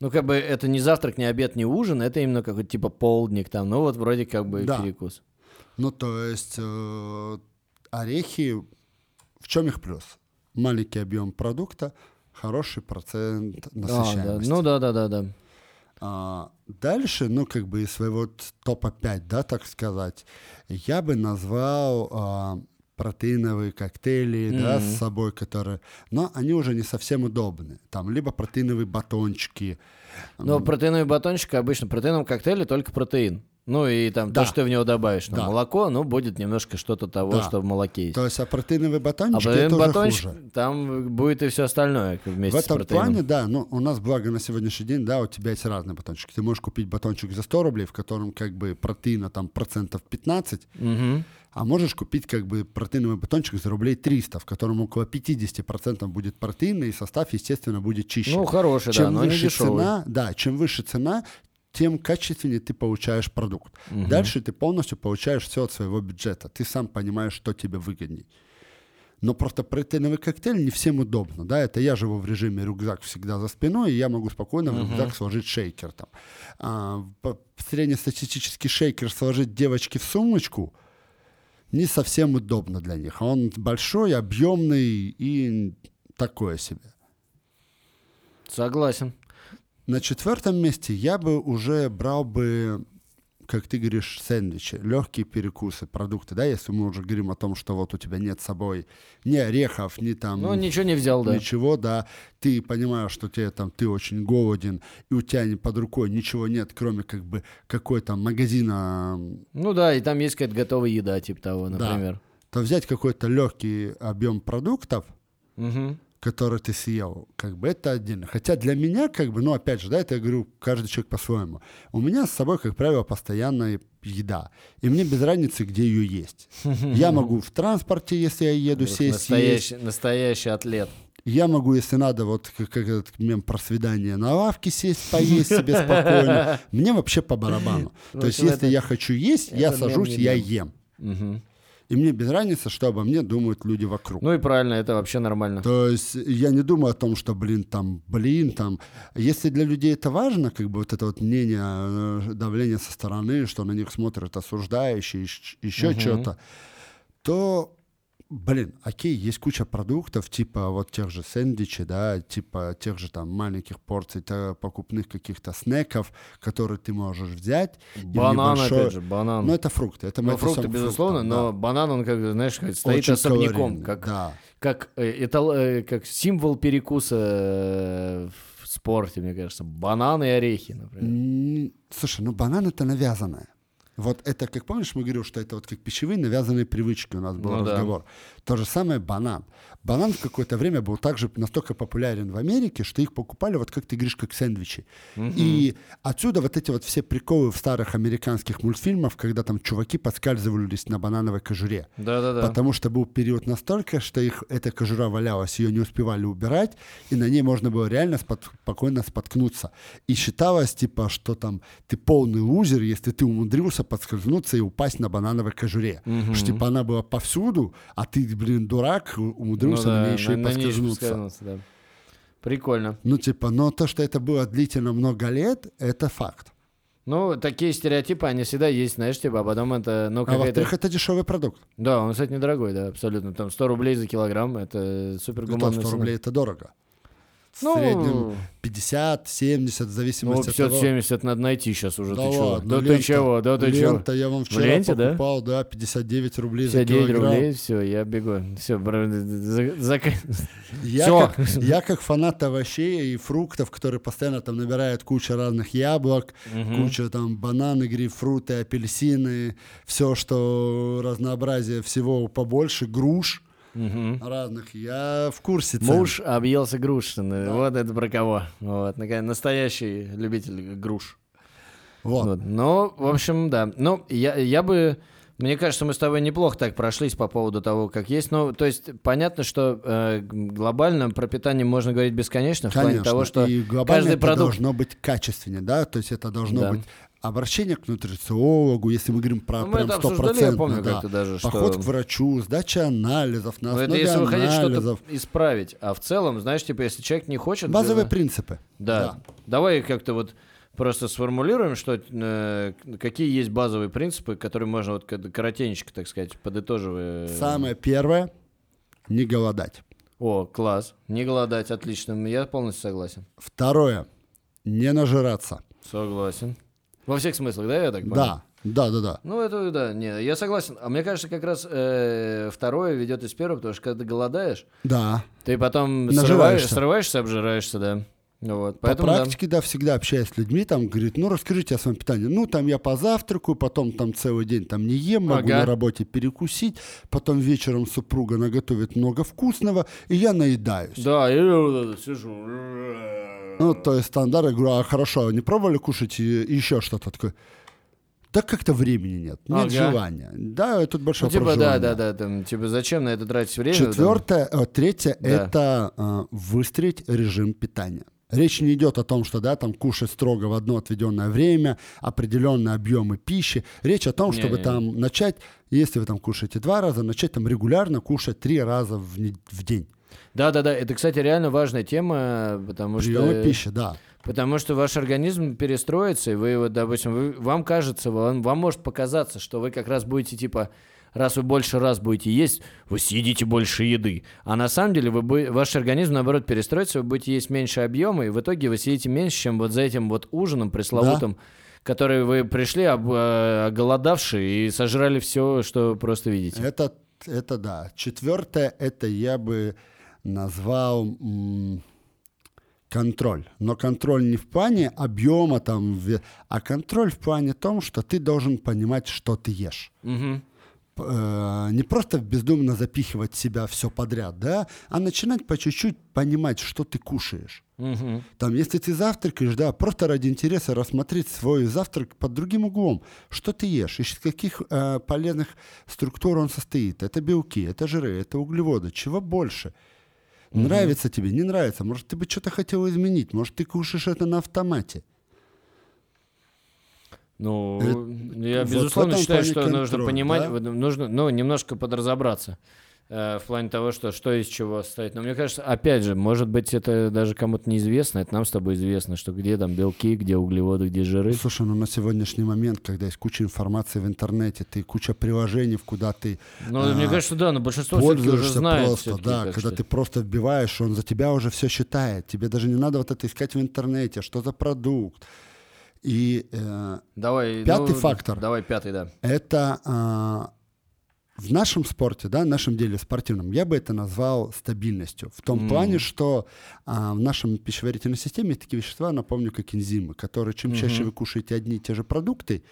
Ну, как бы это не завтрак, не обед, не ужин, это именно какой-то типа полдник там. Ну, вот вроде как бы Да. перекус. Ну, то есть э, орехи, в чем их плюс? Маленький объем продукта, хороший процент А, да. насыщаемости. Ну, да-да-да-да. А, дальше, ну, как бы из своего топа 5, да, так сказать, я бы назвал а, протеиновые коктейли, да, Мгм. с собой, которые... Но они уже не совсем удобны. Там либо протеиновые батончики. Но протеиновый батончик обычно в протеиновом коктейле только протеин. Ну и там Да. то, что ты в него добавишь. Там, Да. Молоко, ну, будет немножко что-то того, Да. что в молоке есть. То есть, а протеиновые А батончики это протеиновый уже батончик, хуже. там будет и все остальное вместе В с этом протеином. плане, да, ну, у нас, благо, на сегодняшний день, да, у тебя есть разные батончики. Ты можешь купить батончик за 100 рублей, в котором, как бы, протеина там процентов 15, Мгм. а можешь купить, как бы, протеиновый батончик за рублей 300, в котором около 50% будет протеина, и состав, естественно, будет чище. Ну, хороший, да, чем но не выше дешевый. цена, да, чем выше цена, тем качественнее ты получаешь продукт. Дальше ты полностью получаешь все от своего бюджета. Ты сам понимаешь, что тебе выгодней. Но просто протеиновый коктейль не всем удобно, да, это я живу в режиме рюкзак всегда за спиной, и я могу спокойно в рюкзак сложить шейкер там. А, среднестатистический шейкер сложить девочке в сумочку не совсем удобно для них. Он большой, объемный и такое себе. Согласен. На четвертом месте я бы уже брал бы, как ты говоришь, сэндвичи, легкие перекусы, продукты, да, если мы уже говорим о том, что вот у тебя нет с собой ни орехов, ни там Ну, ничего не взял, да. ничего, да, ты понимаешь, что тебе там, ты очень голоден, и у тебя под рукой ничего нет, кроме как бы какой-то магазина, Ну да, и там есть какая-то готовая еда, типа того, Да. например. то взять какой-то легкий объем продуктов, Мгм. Который ты съел, как бы это отдельно. Хотя для меня, как бы, ну, опять же, да, это я говорю, каждый человек по-своему. У меня с собой, как правило, постоянная еда. И мне без разницы, где ее есть. Я могу в транспорте, если я еду, сесть, съесть. Настоящий, настоящий атлет. Я могу, если надо, вот как, как этот мем про свидание, на лавке сесть, поесть себе спокойно. Мне вообще по барабану. В То есть, если я хочу есть, я сажусь, я ем. И мне без разницы, что обо мне думают люди вокруг. Ну и правильно, это вообще нормально. То есть я не думаю о том, что, блин, там, блин, там. Если для людей это важно, как бы вот это вот мнение, э, давление со стороны, что на них смотрят осуждающие, еще Мгм. что-то, то, блин, окей, есть куча продуктов, типа вот тех же сэндвичей, да, типа тех же там маленьких порций, покупных каких-то снеков, которые ты можешь взять. и в Банан, небольшой- опять же, банан. Ну, это фрукты. Это Ну, фрукты, безусловно, фруктам, но да. банан, он, как знаешь, как стоит Очень особняком, калорийный, как, Да. как, э, этал- э, как символ перекуса э, в спорте, мне кажется. Бананы и орехи, например. Слушай, ну банан это навязанное. Вот это, как помнишь, мы говорили, что это вот как пищевые навязанные привычки у нас был Ну да. разговор. То же самое банан. Банан в какое-то время был также настолько популярен в Америке, что их покупали, вот как ты говоришь, как сэндвичи. И отсюда вот эти вот все приколы в старых американских мультфильмах, когда там чуваки подскальзывались на банановой кожуре. Да-да-да. Потому что был период настолько, что их эта кожура валялась, ее не успевали убирать, и на ней можно было реально спот- спокойно споткнуться. И считалось, типа, что там ты полный лузер, если ты умудрился подскользнуться и упасть на банановой кожуре. Что, типа, она была повсюду, а ты, блин, дурак, умудрился Ну на да, ней еще и на поскользнуться. поскользнуться, да. Прикольно. Ну, типа, но то, что это было длительно много лет, это факт. Ну, такие стереотипы, они всегда есть, знаешь, типа, а потом это, ну, А во-вторых, это дешевый продукт. Да, он, кстати, недорогой, да, абсолютно. Там 100 рублей за килограмм, это супер гуманная 100 цена. рублей это дорого. В Ну, среднем 50, 70, в Ну, зависимости от того. 570 надо найти сейчас уже, Да ты чего? ладно, Да ты лента- чего? Да ты чего? Лента я вам вчера ленте, да? покупал, да? 59 рублей за 59 килограмм. рублей, все, я бегу. Все, Я, Всё. как, я как фанат овощей и фруктов, который постоянно там набирает кучу разных яблок, куча там бананы, грейпфруты, апельсины, все, что разнообразие всего побольше, груш разных. Я в курсе цен. Муж объелся груш. ну, Вот это про кого. Вот, настоящий любитель груш. Вот. Вот. Ну, в общем, да. Ну, я, я бы... Мне кажется, мы с тобой неплохо так прошлись по поводу того, как есть. Ну, то есть, понятно, что э, глобально про питание можно говорить бесконечно, в плане Конечно. того, что и глобально каждый это продукт... должно быть качественнее, да, то есть это должно Да. быть обращение к нутрициологу, если мы говорим про Ну, мы прям это обсуждали, я стопроцентно, помню, да. как-то даже, Поход что- к врачу, сдача анализов, на Ну, это основе если вы хотите анализов. что-то исправить. А в целом, знаешь, типа, если человек не хочет... Базовые э, принципы. Да. Давай как-то вот просто сформулируем, что э, какие есть базовые принципы, которые можно вот кор- коротенечко, так сказать, подытоживая. Самое первое – не голодать. О, класс. Не голодать, отлично. Я полностью согласен. Второе – не нажираться. Согласен. Во всех смыслах, да, я так понял? Да, да, да, да. Ну, это да, не, я согласен. А мне кажется, как раз э, второе ведет из первого, потому что когда ты голодаешь, Да. ты потом срываешь, срываешься, обжираешься, да. Вот, По поэтому, да. практике, да, всегда общаясь с людьми, там, говорит, ну, расскажите о своем питании. Ну, там я позавтракаю, потом там целый день там не ем, могу Ага. на работе перекусить, потом вечером супруга наготовит много вкусного, и я наедаюсь. Да, я вот сижу. Ну, то есть стандарт, я говорю, а хорошо, а не пробовали кушать и- еще что-то такое? Да как-то времени нет, нет Ага. желания. Да, тут Ну, большое типа, да, да, да, там, типа, зачем на это тратить время? Четвертое, э, третье Да. это э, выстроить режим питания. Речь не идет о том, что да, там кушать строго в одно отведенное время, определенные объемы пищи. Речь о том, чтобы Не-не-не. там начать, если вы там кушаете два раза, начать там регулярно кушать три раза в, не- в день. Да, да, да. Это, кстати, реально важная тема, потому Приемы что. пищи, да. Потому что ваш организм перестроится, и вы, вот, допустим, вы- вам кажется, вам, вам может показаться, что вы как раз будете типа. Раз вы больше раз будете есть, вы съедите больше еды. А на самом деле вы ваш организм, наоборот, перестроится, вы будете есть меньше объема, и в итоге вы съедите меньше, чем вот за этим вот ужином пресловутым, который вы пришли об- э, оголодавшие и сожрали все, что просто видите. Это, это да. Четвертое, это я бы назвал м, контроль. Но контроль не в плане объема, там, а контроль в плане том, что ты должен понимать, что ты ешь. Э, не просто бездумно запихивать себя все подряд, да, а начинать по чуть-чуть понимать, что ты кушаешь. Мгм. Там, если ты завтракаешь, да, просто ради интереса рассмотреть свой завтрак под другим углом. Что ты ешь, из каких э, полезных структур он состоит. Это белки, это жиры, это углеводы. Чего больше? Нравится тебе, не нравится. Может, ты бы что-то хотел изменить. Может, ты кушаешь это на автомате. Ну, Э, я вот безусловно этом считаю, что нужно понимать, да? вот нужно, ну, немножко подразобраться в плане того, что что из чего состоит. Но мне кажется, опять же, может быть, это даже кому-то неизвестно, это нам с тобой известно, что где там белки, где углеводы, где жиры. Слушай, ну на сегодняшний момент, когда есть куча информации в интернете, ты куча приложений, куда ты Ну, а, мне кажется, да, но большинство всё-таки уже пользуешься знает просто, да, когда что- ты просто вбиваешь, он за тебя уже все считает. Тебе даже не надо вот это искать в интернете, что за продукт. И э, Давай, Пятый ну, фактор. Давай пятый, да. это а, в нашем спорте, да, в нашем деле спортивном, я бы это назвал стабильностью. В том М. плане, что а, в нашем пищеварительной системе есть такие вещества, напомню, как энзимы, которые чем чаще Мгм. вы кушаете одни и те же продукты,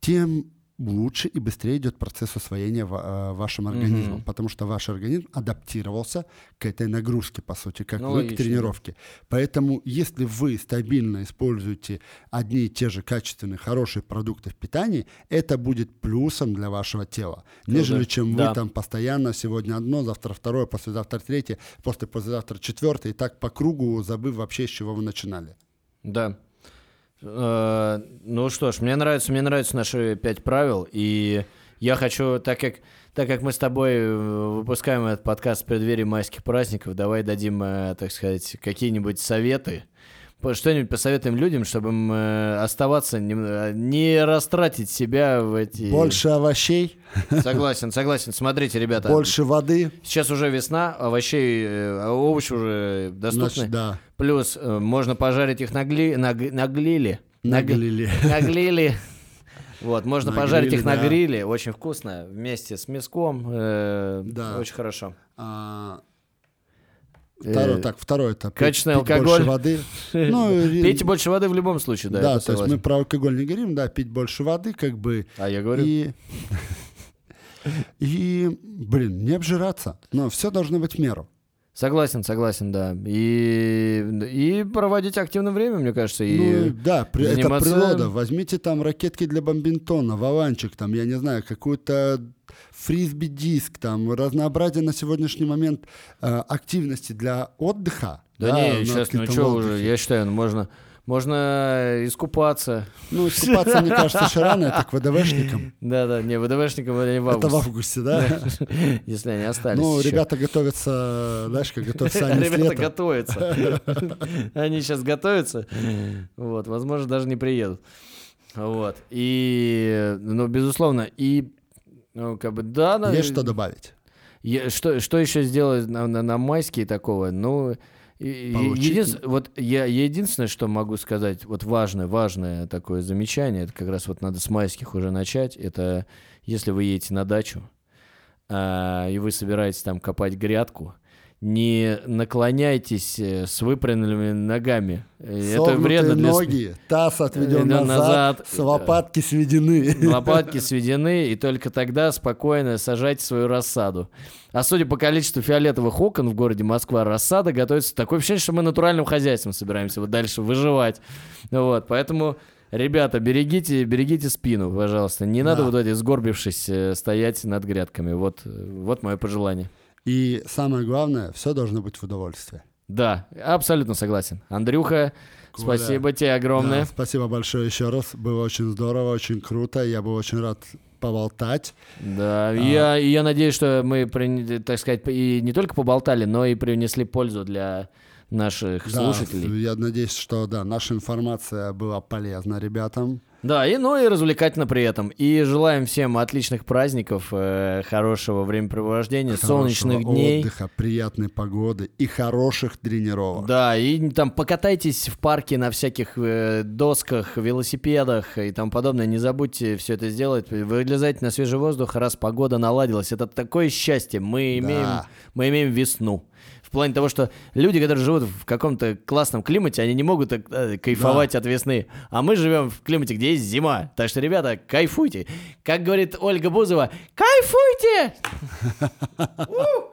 тем лучше и быстрее идет процесс усвоения ва- а, вашим организмом, Мгм. потому что ваш организм адаптировался к этой нагрузке, по сути, как Ну, вы к логично, да. тренировке. Поэтому, если вы стабильно используете одни и те же качественные, хорошие продукты в питании, это будет плюсом для вашего тела, нежели чем Да. вы там постоянно сегодня одно, завтра второе, послезавтра третье, после послезавтра четвертое, и так по кругу, забыв вообще, с чего вы начинали. Да. Э, Ну что ж, мне нравится, мне нравятся наши пять правил, и я хочу, так как, так как мы с тобой э, выпускаем этот подкаст в преддверии майских праздников, давай дадим, э, так сказать, какие-нибудь советы, что-нибудь посоветуем людям, чтобы им э, оставаться, нем- э, не растратить себя в эти... Больше овощей, Согласен, согласен. Смотрите, ребята, больше воды. сейчас уже весна, овощей, э, овощи уже доступны. Значит, да, Плюс можно пожарить их на, гли- на, на глиле. На г- наглели. на гриле. Вот, можно На пожарить гриле, их на да. гриле, очень вкусно, вместе с мяском, э, Да. очень хорошо. А, Э, Второй, так, второй это пить- качественный пить больше алкоголь. воды. Ну, Пейте больше воды в любом случае, да, Да, это то есть мы про алкоголь не говорим, да, пить больше воды, как бы. А я говорю, И, и, блин, не обжираться. Но все должно быть в меру. согласен, согласен, да. И, и проводить активное время, мне кажется, и... ну, да, при- это заниматься- природа. Возьмите там ракетки для бомбинтона, валанчик, там, я не знаю, какой-то фрисби-диск, там, разнообразие на сегодняшний момент э, активности для отдыха. Да, не, на сейчас, ну что уже, я считаю, ну, можно, можно искупаться. Ну, искупаться, мне кажется, еще рано, это к ВДВшникам. Да-да, не, ВДВшникам это не в Это в августе, августе, да? если они остались Ну, ребята готовятся, знаешь, как готовятся они Ребята готовятся. Они сейчас готовятся. Вот, возможно, даже не приедут. Вот. И, ну, безусловно, и, ну, как бы, да, на- Есть что добавить? я- что, что еще сделать на, на, на майские такого? Ну, единс- вот я, единственное, что могу сказать, вот важное, важное такое замечание, это как раз вот надо с майских уже начать, это если вы едете на дачу, а, и вы собираетесь там копать грядку, не наклоняйтесь э, с выпрямленными ногами. Э, Это Согнутые вредно для ноги, таз отведен Э, назад, назад. с лопатки сведены. Лопатки сведены, и только тогда спокойно сажайте свою рассаду. А судя по количеству фиолетовых окон в городе Москва, рассада готовится такое ощущение, что мы натуральным хозяйством собираемся вот дальше выживать. Вот, поэтому, ребята, берегите, берегите спину, пожалуйста. Не надо Да. вот эти сгорбившись стоять над грядками. Вот, вот мое пожелание. И самое главное, все должно быть в удовольствие. Да, абсолютно согласен. Андрюха, Коля, спасибо тебе огромное. Да, спасибо большое еще раз. Было очень здорово, очень круто. Я был очень рад поболтать. Да, и я, я надеюсь, что мы, так сказать, и не только поболтали, но и принесли пользу для наших Да, слушателей. я надеюсь, что да, наша информация была полезна ребятам. Да, и ну и развлекательно при этом. И желаем всем отличных праздников, э, хорошего времяпрепровождения, солнечных хорошего дней. отдыха, приятной погоды и хороших тренировок. Да, и там покатайтесь в парке на всяких э, досках, велосипедах и тому подобное. Не забудьте все это сделать. Вылезайте на свежий воздух, раз погода наладилась. Это такое счастье. Мы имеем, Да. мы имеем весну. В плане того, что люди, которые живут в каком-то классном климате, они не могут э, кайфовать от весны. А мы живем в климате, где есть зима. Так что, ребята, кайфуйте. Как говорит Ольга Бузова, кайфуйте!